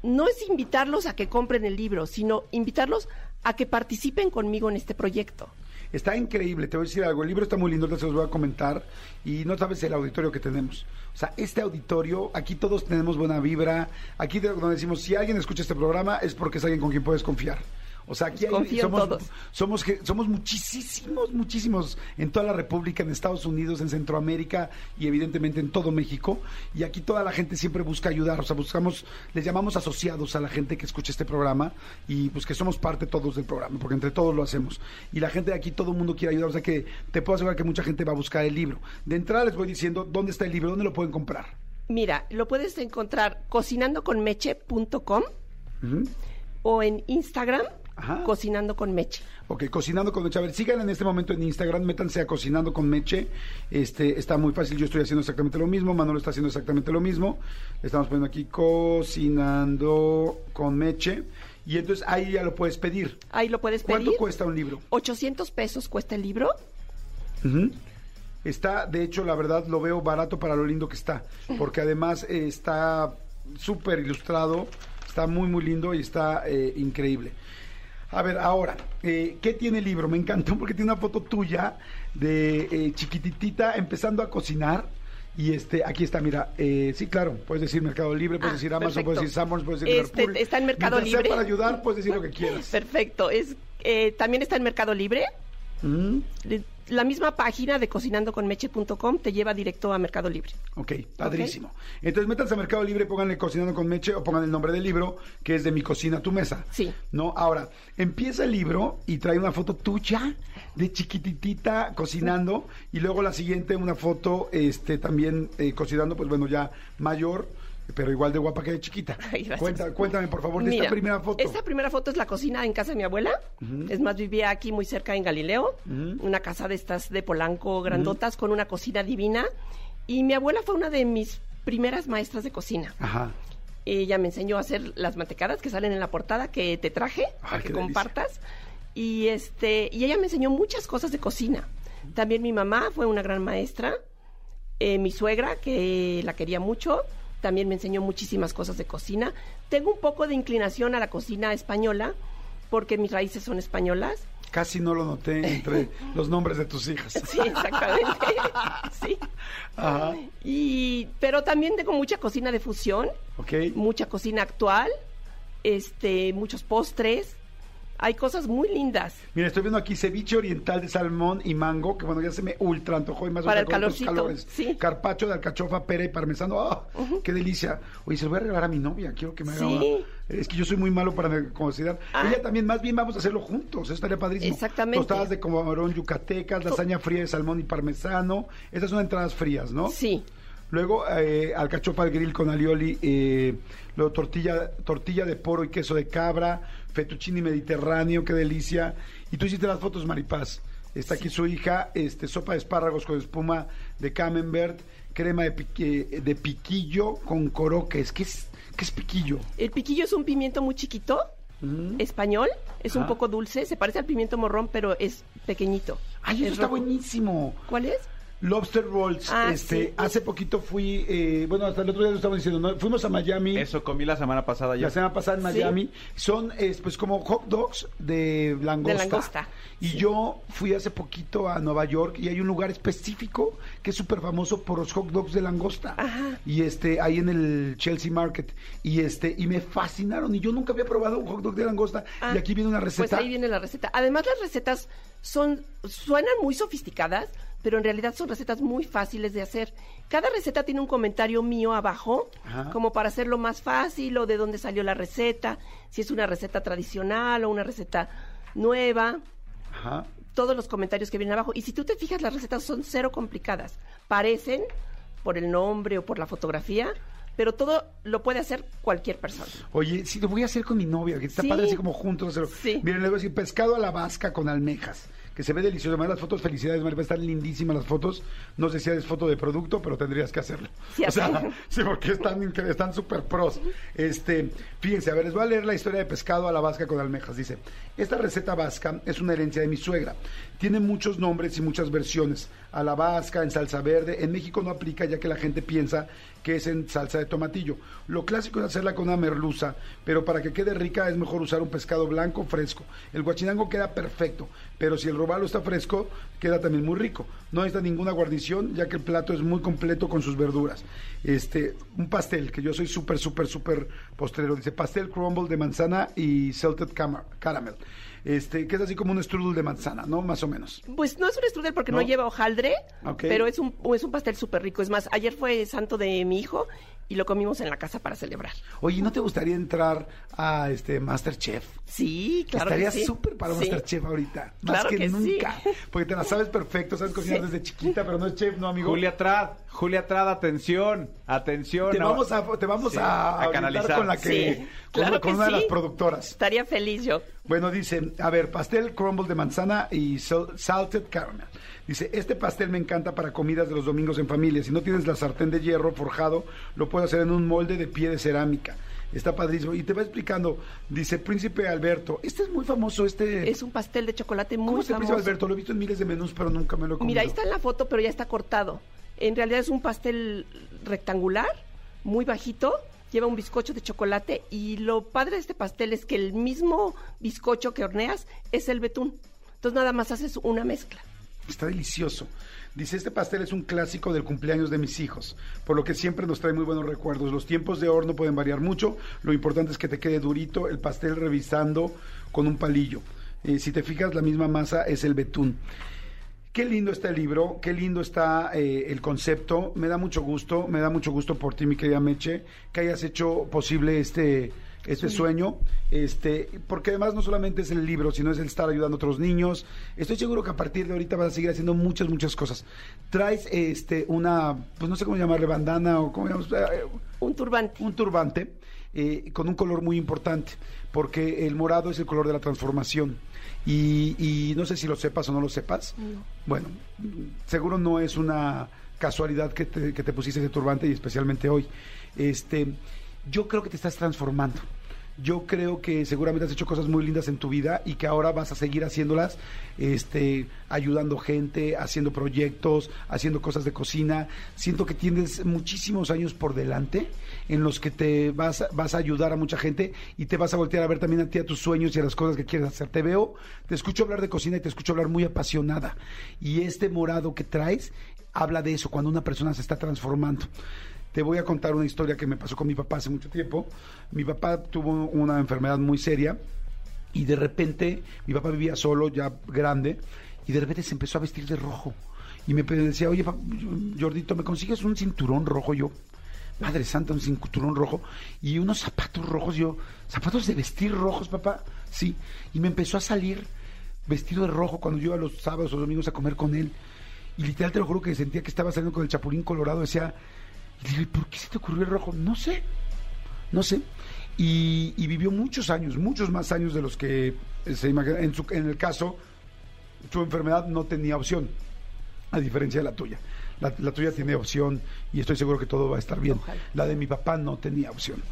no es invitarlos a que compren el libro, sino invitarlos a que participen conmigo en este proyecto. Está increíble, te voy a decir algo. El libro está muy lindo, se los voy a comentar. Y no sabes el auditorio que tenemos. O sea, este auditorio, aquí todos tenemos buena vibra. Aquí de- donde decimos, si alguien escucha este programa es porque es alguien con quien puedes confiar. O sea, aquí hay- somos, todos. somos somos muchísimos, muchísimos en toda la República, en Estados Unidos, en Centroamérica y evidentemente en todo México. Y aquí toda la gente siempre busca ayudar. O sea, buscamos, les llamamos asociados a la gente que escucha este programa y pues que somos parte todos del programa, porque entre todos lo hacemos. Y la gente de aquí, todo el mundo quiere ayudar. O sea que te puedo asegurar que mucha gente va a buscar el libro. De entrada les voy diciendo dónde está el libro, dónde lo pueden comprar. Mira, lo puedes encontrar cocinandoconmeche.com Ujú. o en Instagram, Ajá. cocinando con Meche. Ok, Cocinando con Meche. A ver, sigan en este momento en Instagram, métanse a Cocinando con Meche. Este, está muy fácil, yo estoy haciendo exactamente lo mismo, Manolo está haciendo exactamente lo mismo. Estamos poniendo aquí Cocinando con Meche. Y entonces ahí ya lo puedes pedir. Ahí lo puedes pedir. ¿Cuánto cuesta un libro? 800 pesos cuesta el libro. Está, de hecho, la verdad lo veo barato para lo lindo que está, porque además eh, está súper ilustrado, está muy, muy lindo y está eh, increíble. A ver, ahora, eh, ¿qué tiene el libro? Me encantó porque tiene una foto tuya de eh, chiquititita empezando a cocinar. Y este, aquí está, mira, eh, sí, claro, puedes decir Mercado Libre, puedes Ah, decir Amazon, perfecto. puedes decir Sanborns, puedes decir Este, Liverpool. está en Mercado Mientras sea Libre. para ayudar, puedes decir lo que quieras. Perfecto. Es, eh, también está en Mercado Libre. Mm, La misma página de cocinandoconmeche.com te lleva directo a Mercado Libre. Ok, padrísimo. Entonces métanse a Mercado Libre, pónganle Cocinando con Meche o pongan el nombre del libro, que es de Mi Cocina, Tu Mesa. Sí. ¿No? Ahora, empieza el libro y trae una foto tuya de chiquititita cocinando y luego la siguiente una foto este también eh, cocinando, pues bueno, ya mayor, pero igual de guapa que de chiquita. Ay. Cuenta- cuéntame, por favor, de esta primera foto. Esta primera foto es la cocina en casa de mi abuela. Es más, vivía aquí muy cerca en Galileo. Una casa de estas de Polanco, grandotas, con una cocina divina. Y mi abuela fue una de mis primeras maestras de cocina. Ajá. Ella me enseñó a hacer las mantecadas que salen en la portada que te traje Ay, para que delicia. compartas. Y este, y ella me enseñó muchas cosas de cocina. También mi mamá fue una gran maestra. Eh, mi suegra, que la quería mucho, también me enseñó muchísimas cosas de cocina. Tengo un poco de inclinación a la cocina española, porque mis raíces son españolas. Casi no lo noté entre los nombres de tus hijas. Sí, exactamente. sí. Ajá. Y, pero también tengo mucha cocina de fusión. Ok. mucha cocina actual, este, muchos postres. Hay cosas muy lindas. Mira, estoy viendo aquí ceviche oriental de salmón y mango, que bueno, ya se me ultra antojó y más Para el calorcito, calores. sí. Carpacho de alcachofa, pera y parmesano. ¡Ah! ¡Qué delicia! Oye, se lo voy a regalar a mi novia. Quiero que me haga. Sí. Es que yo soy muy malo para considerar. Ah. Ella también, más bien vamos a hacerlo juntos. Eso estaría padrísimo. Exactamente. Tostadas de camarón yucatecas, lasaña fría de salmón y parmesano. Estas son entradas frías, ¿no? Sí. Luego, eh, alcachofa al grill con alioli, eh, luego tortilla, tortilla de poro y queso de cabra, fettuccine mediterráneo, qué delicia. Y tú hiciste las fotos, Maripaz. Está aquí su hija, este, sopa de espárragos con espuma de camembert, crema de, pique- de piquillo con coroques. ¿Qué es, qué es piquillo? El piquillo es un pimiento muy chiquito, español, es un poco dulce, se parece al pimiento morrón, pero es pequeñito. ¡Ay, eso Es está rojo. buenísimo! ¿Cuál es? Lobster rolls. Ah, este, sí. hace poquito fui, eh, bueno, hasta el otro día lo estaba diciendo, ¿no? fuimos a Miami. Eso comí la semana pasada yo. La semana pasada en Sí. Miami. Son es, pues como hot dogs de langosta. De langosta, Y sí. yo fui hace poquito a Nueva York y hay un lugar específico que es súper famoso por los hot dogs de langosta. Ajá. Y este, ahí en el Chelsea Market. Y este, y me fascinaron. Y yo nunca había probado un hot dog de langosta. Ah, y aquí viene una receta. Pues ahí viene la receta. Además, las recetas son suenan muy sofisticadas, pero en realidad son recetas muy fáciles de hacer. Cada receta tiene un comentario mío abajo, Ajá. como para hacerlo más fácil o de dónde salió la receta, si es una receta tradicional o una receta nueva. Ajá. Todos los comentarios que vienen abajo. Y si tú te fijas, las recetas son cero complicadas. Parecen, por el nombre o por la fotografía, pero todo lo puede hacer cualquier persona. Oye, sí, lo voy a hacer con mi novia, que está Sí. padre así como juntos. hacerlo. Sí. Miren, le voy a decir pescado a la vasca con almejas, que se ve delicioso. Además, las fotos, felicidades, Maribel, están lindísimas las fotos. No sé si es foto de producto, pero tendrías que hacerlo. Sí, o sea, sí, porque están, están súper pros. Este, fíjense, a ver, les voy a leer la historia de pescado a la vasca con almejas. Dice, esta receta vasca es una herencia de mi suegra. Tiene muchos nombres y muchas versiones. A la vasca, en salsa verde. En México no aplica ya que la gente piensa que es en salsa de tomatillo. Lo clásico es hacerla con una merluza, pero para que quede rica es mejor usar un pescado blanco fresco. El guachinango queda perfecto, pero si el robalo está fresco, queda también muy rico. No necesita ninguna guarnición, ya que el plato es muy completo con sus verduras. Este, un pastel, que yo soy súper, súper, súper postrero. Dice pastel crumble de manzana y salted caramel. Este, que es así como un strudel de manzana, ¿no? Más o menos. Pues no es un strudel porque no, ¿No? lleva hojaldre, pero es un, es un pastel súper rico. Es más, ayer fue santo de mi hijo y lo comimos en la casa para celebrar. Oye, ¿no te gustaría entrar a este Masterchef? Sí, claro Estaría que sí. súper para Sí. Masterchef ahorita. Más Claro que, que sí. nunca. Porque te la sabes perfecto, sabes cocinar Sí. desde chiquita, pero no es chef, ¿no, amigo? Julia Trad, Julia Trad, atención, atención. te No, vamos a, te vamos Sí, a, a orientar canalizar. con la que Sí, con, claro con que una de las productoras. Estaría feliz yo. Bueno, dice, a ver, pastel crumble de manzana y sal- salted caramel. Dice, este pastel me encanta para comidas de los domingos en familia. Si no tienes la sartén de hierro forjado, lo puedes hacer en un molde de pie de cerámica. Está padrísimo. Y te va explicando, dice Príncipe Alberto. Este es muy famoso, este... Es un pastel de chocolate ¿Cómo muy es el Príncipe. Alberto? Lo he visto en miles de menús, pero nunca me lo he comido. Mira, ahí está en la foto, pero ya está cortado. En realidad es un pastel rectangular, muy bajito, lleva un bizcocho de chocolate y lo padre de este pastel es que el mismo bizcocho que horneas es el betún. Entonces nada más haces una mezcla. Está delicioso. Dice, este pastel es un clásico del cumpleaños de mis hijos, por lo que siempre nos trae muy buenos recuerdos. Los tiempos de horno pueden variar mucho, lo importante es que te quede durito el pastel revisando con un palillo. Eh, si te fijas, la misma masa es el betún. Qué lindo está el libro, qué lindo está eh, el concepto. Me da mucho gusto, me da mucho gusto por ti, mi querida Meche, que hayas hecho posible este, este sueño. Este, porque además no solamente es el libro, sino es el estar ayudando a otros niños. Estoy seguro que a partir de ahorita vas a seguir haciendo muchas, muchas cosas. Traes este, una, pues no sé cómo llamarle, bandana o cómo llamamos, eh, Un turbante. un turbante eh, con un color muy importante, porque el morado es el color de la transformación. Y, y no sé si lo sepas o no lo sepas. Bueno, seguro no es una casualidad que te, que te pusiste ese turbante y especialmente hoy. Este, yo creo que te estás transformando. Yo creo que seguramente has hecho cosas muy lindas en tu vida y que ahora vas a seguir haciéndolas, este, ayudando gente, haciendo proyectos, haciendo cosas de cocina. Siento que tienes muchísimos años por delante en los que te vas, vas a ayudar a mucha gente y te vas a voltear a ver también a ti, a tus sueños y a las cosas que quieres hacer. Te veo, te escucho hablar de cocina y te escucho hablar muy apasionada. Y este morado que traes habla de eso, cuando una persona se está transformando. Te voy a contar una historia que me pasó con mi papá hace mucho tiempo. Mi papá tuvo una enfermedad muy seria y de repente mi papá vivía solo, ya grande, y de repente se empezó a vestir de rojo. Y me decía, oye, Jordito, ¿me consigues un cinturón rojo? Yo, Madre Santa, un cinturón rojo y unos zapatos rojos. Yo, ¿zapatos de vestir rojos, papá? Sí. Y me empezó a salir vestido de rojo cuando yo iba los sábados o domingos a comer con él. Y literal te lo juro que sentía que estaba saliendo con el chapulín colorado. Decía, y dije, ¿por qué se te ocurrió el rojo? No sé, no sé. Y, y vivió muchos años, muchos más años de los que se imagina. En, su- en el caso, su enfermedad no tenía opción, a diferencia de la tuya. La, la tuya tiene opción y estoy seguro que todo va a estar bien. Ojalá. La de mi papá no tenía opción.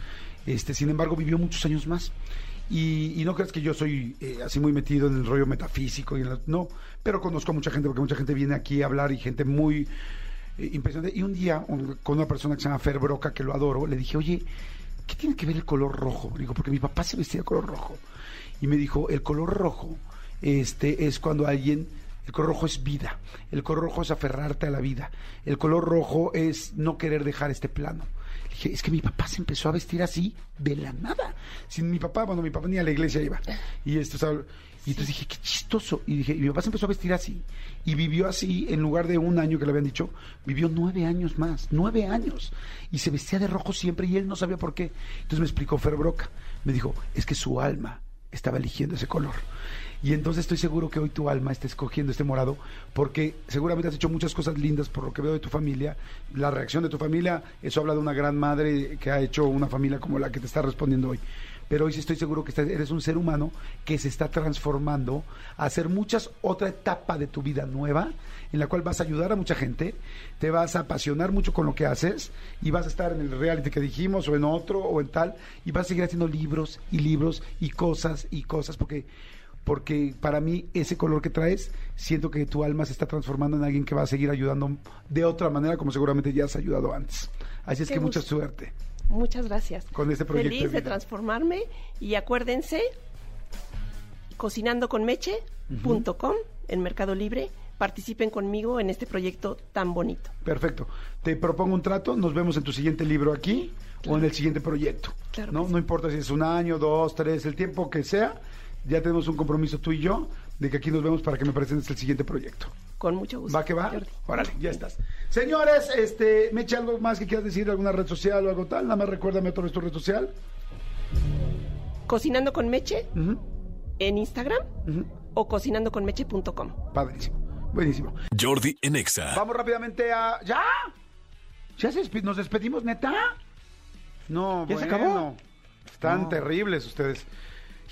Este, sin embargo, vivió muchos años más. Y, y no creas que yo soy eh, así muy metido en el rollo metafísico y en la- no, pero conozco a mucha gente porque mucha gente viene aquí a hablar y gente muy eh, impresionante. Y un día con una persona que se llama Fer Broca, que lo adoro, le dije, oye, ¿qué tiene que ver el color rojo? Le digo, porque mi papá se vestía de color rojo. Y me dijo, el color rojo este, es cuando alguien, el color rojo es vida, el color rojo es aferrarte a la vida, el color rojo es no querer dejar este plano. Le dije, es que mi papá se empezó a vestir así de la nada. Sin mi papá, bueno, mi papá ni a la iglesia iba. Y esto, ¿sabes? Y entonces dije, qué chistoso. Y dije, y mi papá se empezó a vestir así. Y vivió así, en lugar de un año que le habían dicho, vivió nueve años más, nueve años. Y se vestía de rojo siempre y él no sabía por qué. Entonces me explicó Fer Broca. Me dijo, es que su alma estaba eligiendo ese color. Y entonces estoy seguro que hoy tu alma está escogiendo este morado porque seguramente has hecho muchas cosas lindas por lo que veo de tu familia. La reacción de tu familia, eso habla de una gran madre que ha hecho una familia como la que te está respondiendo hoy. Pero hoy sí estoy seguro que eres un ser humano que se está transformando a hacer muchas otra etapa de tu vida nueva en la cual vas a ayudar a mucha gente, te vas a apasionar mucho con lo que haces y vas a estar en el reality que dijimos o en otro o en tal y vas a seguir haciendo libros y libros y cosas y cosas porque porque para mí ese color que traes, siento que tu alma se está transformando en alguien que va a seguir ayudando de otra manera como seguramente ya has ayudado antes. Así es Qué que mucha suerte. Muchas gracias. Con este proyecto Feliz de transformarme y acuérdense, cocinandoconmeche.com en Mercado Libre. Participen conmigo en este proyecto tan bonito. Perfecto. Te propongo un trato, nos vemos en tu siguiente libro aquí o en el siguiente proyecto. Claro ¿no? sí. no importa si es un año, dos, tres, el tiempo que sea, ya tenemos un compromiso tú y yo de que aquí nos vemos para que me presentes el siguiente proyecto. Con mucho gusto. ¿Va que va? Jordi. Órale, ya estás. Señores, este, me eche algo más que quieras decir, alguna red social o algo tal. Nada más recuérdame otra vez tu red social. Cocinando con Meche en Instagram o cocinandoconmeche.com. Padrísimo. Buenísimo. Jordi en Exa. Vamos rápidamente a. ¿Ya? ¿Ya se despe- nos despedimos, neta? No, ¿Ya se bueno. acabó? Están No. terribles ustedes.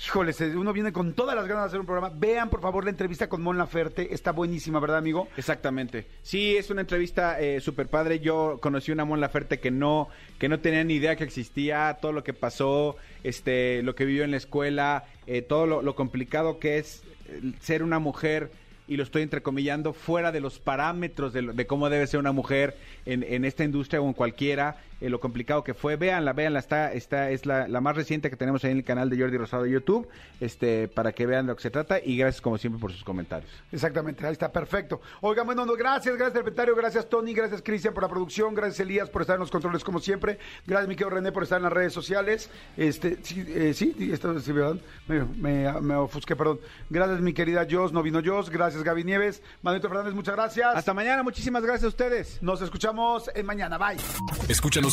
Híjoles, eh, uno viene con todas las ganas de hacer un programa. Vean, por favor, la entrevista con Mon Laferte. Está buenísima, ¿verdad, amigo? Exactamente. Sí, es una entrevista eh, súper padre. Yo conocí una Mon Laferte que no, que no tenía ni idea que existía, todo lo que pasó, este, lo que vivió en la escuela, eh, todo lo, lo complicado que es eh, ser una mujer, y lo estoy entrecomillando, fuera de los parámetros de, lo- de cómo debe ser una mujer en, en esta industria o en cualquiera, eh, lo complicado que fue. Véanla, véanla, está, está, es la, la más reciente que tenemos ahí en el canal de Jordi Rosado de YouTube, este, para que vean de lo que se trata, y gracias como siempre por sus comentarios. Exactamente, ahí está, perfecto. Oigan, bueno, no, gracias, gracias, Serpentario, gracias, Tony, gracias, Cristian, por la producción, gracias, Elías, por estar en los controles como siempre, gracias, mi querido René, por estar en las redes sociales. Este, sí, eh, sí, esto sí, ¿verdad? Me, me, me ofusqué, perdón. Gracias, mi querida Jos, no vino Jos, gracias, Gaby Nieves, Manuel Fernández, muchas gracias. Hasta mañana, muchísimas gracias a ustedes. Nos escuchamos en mañana, bye. Escúchanos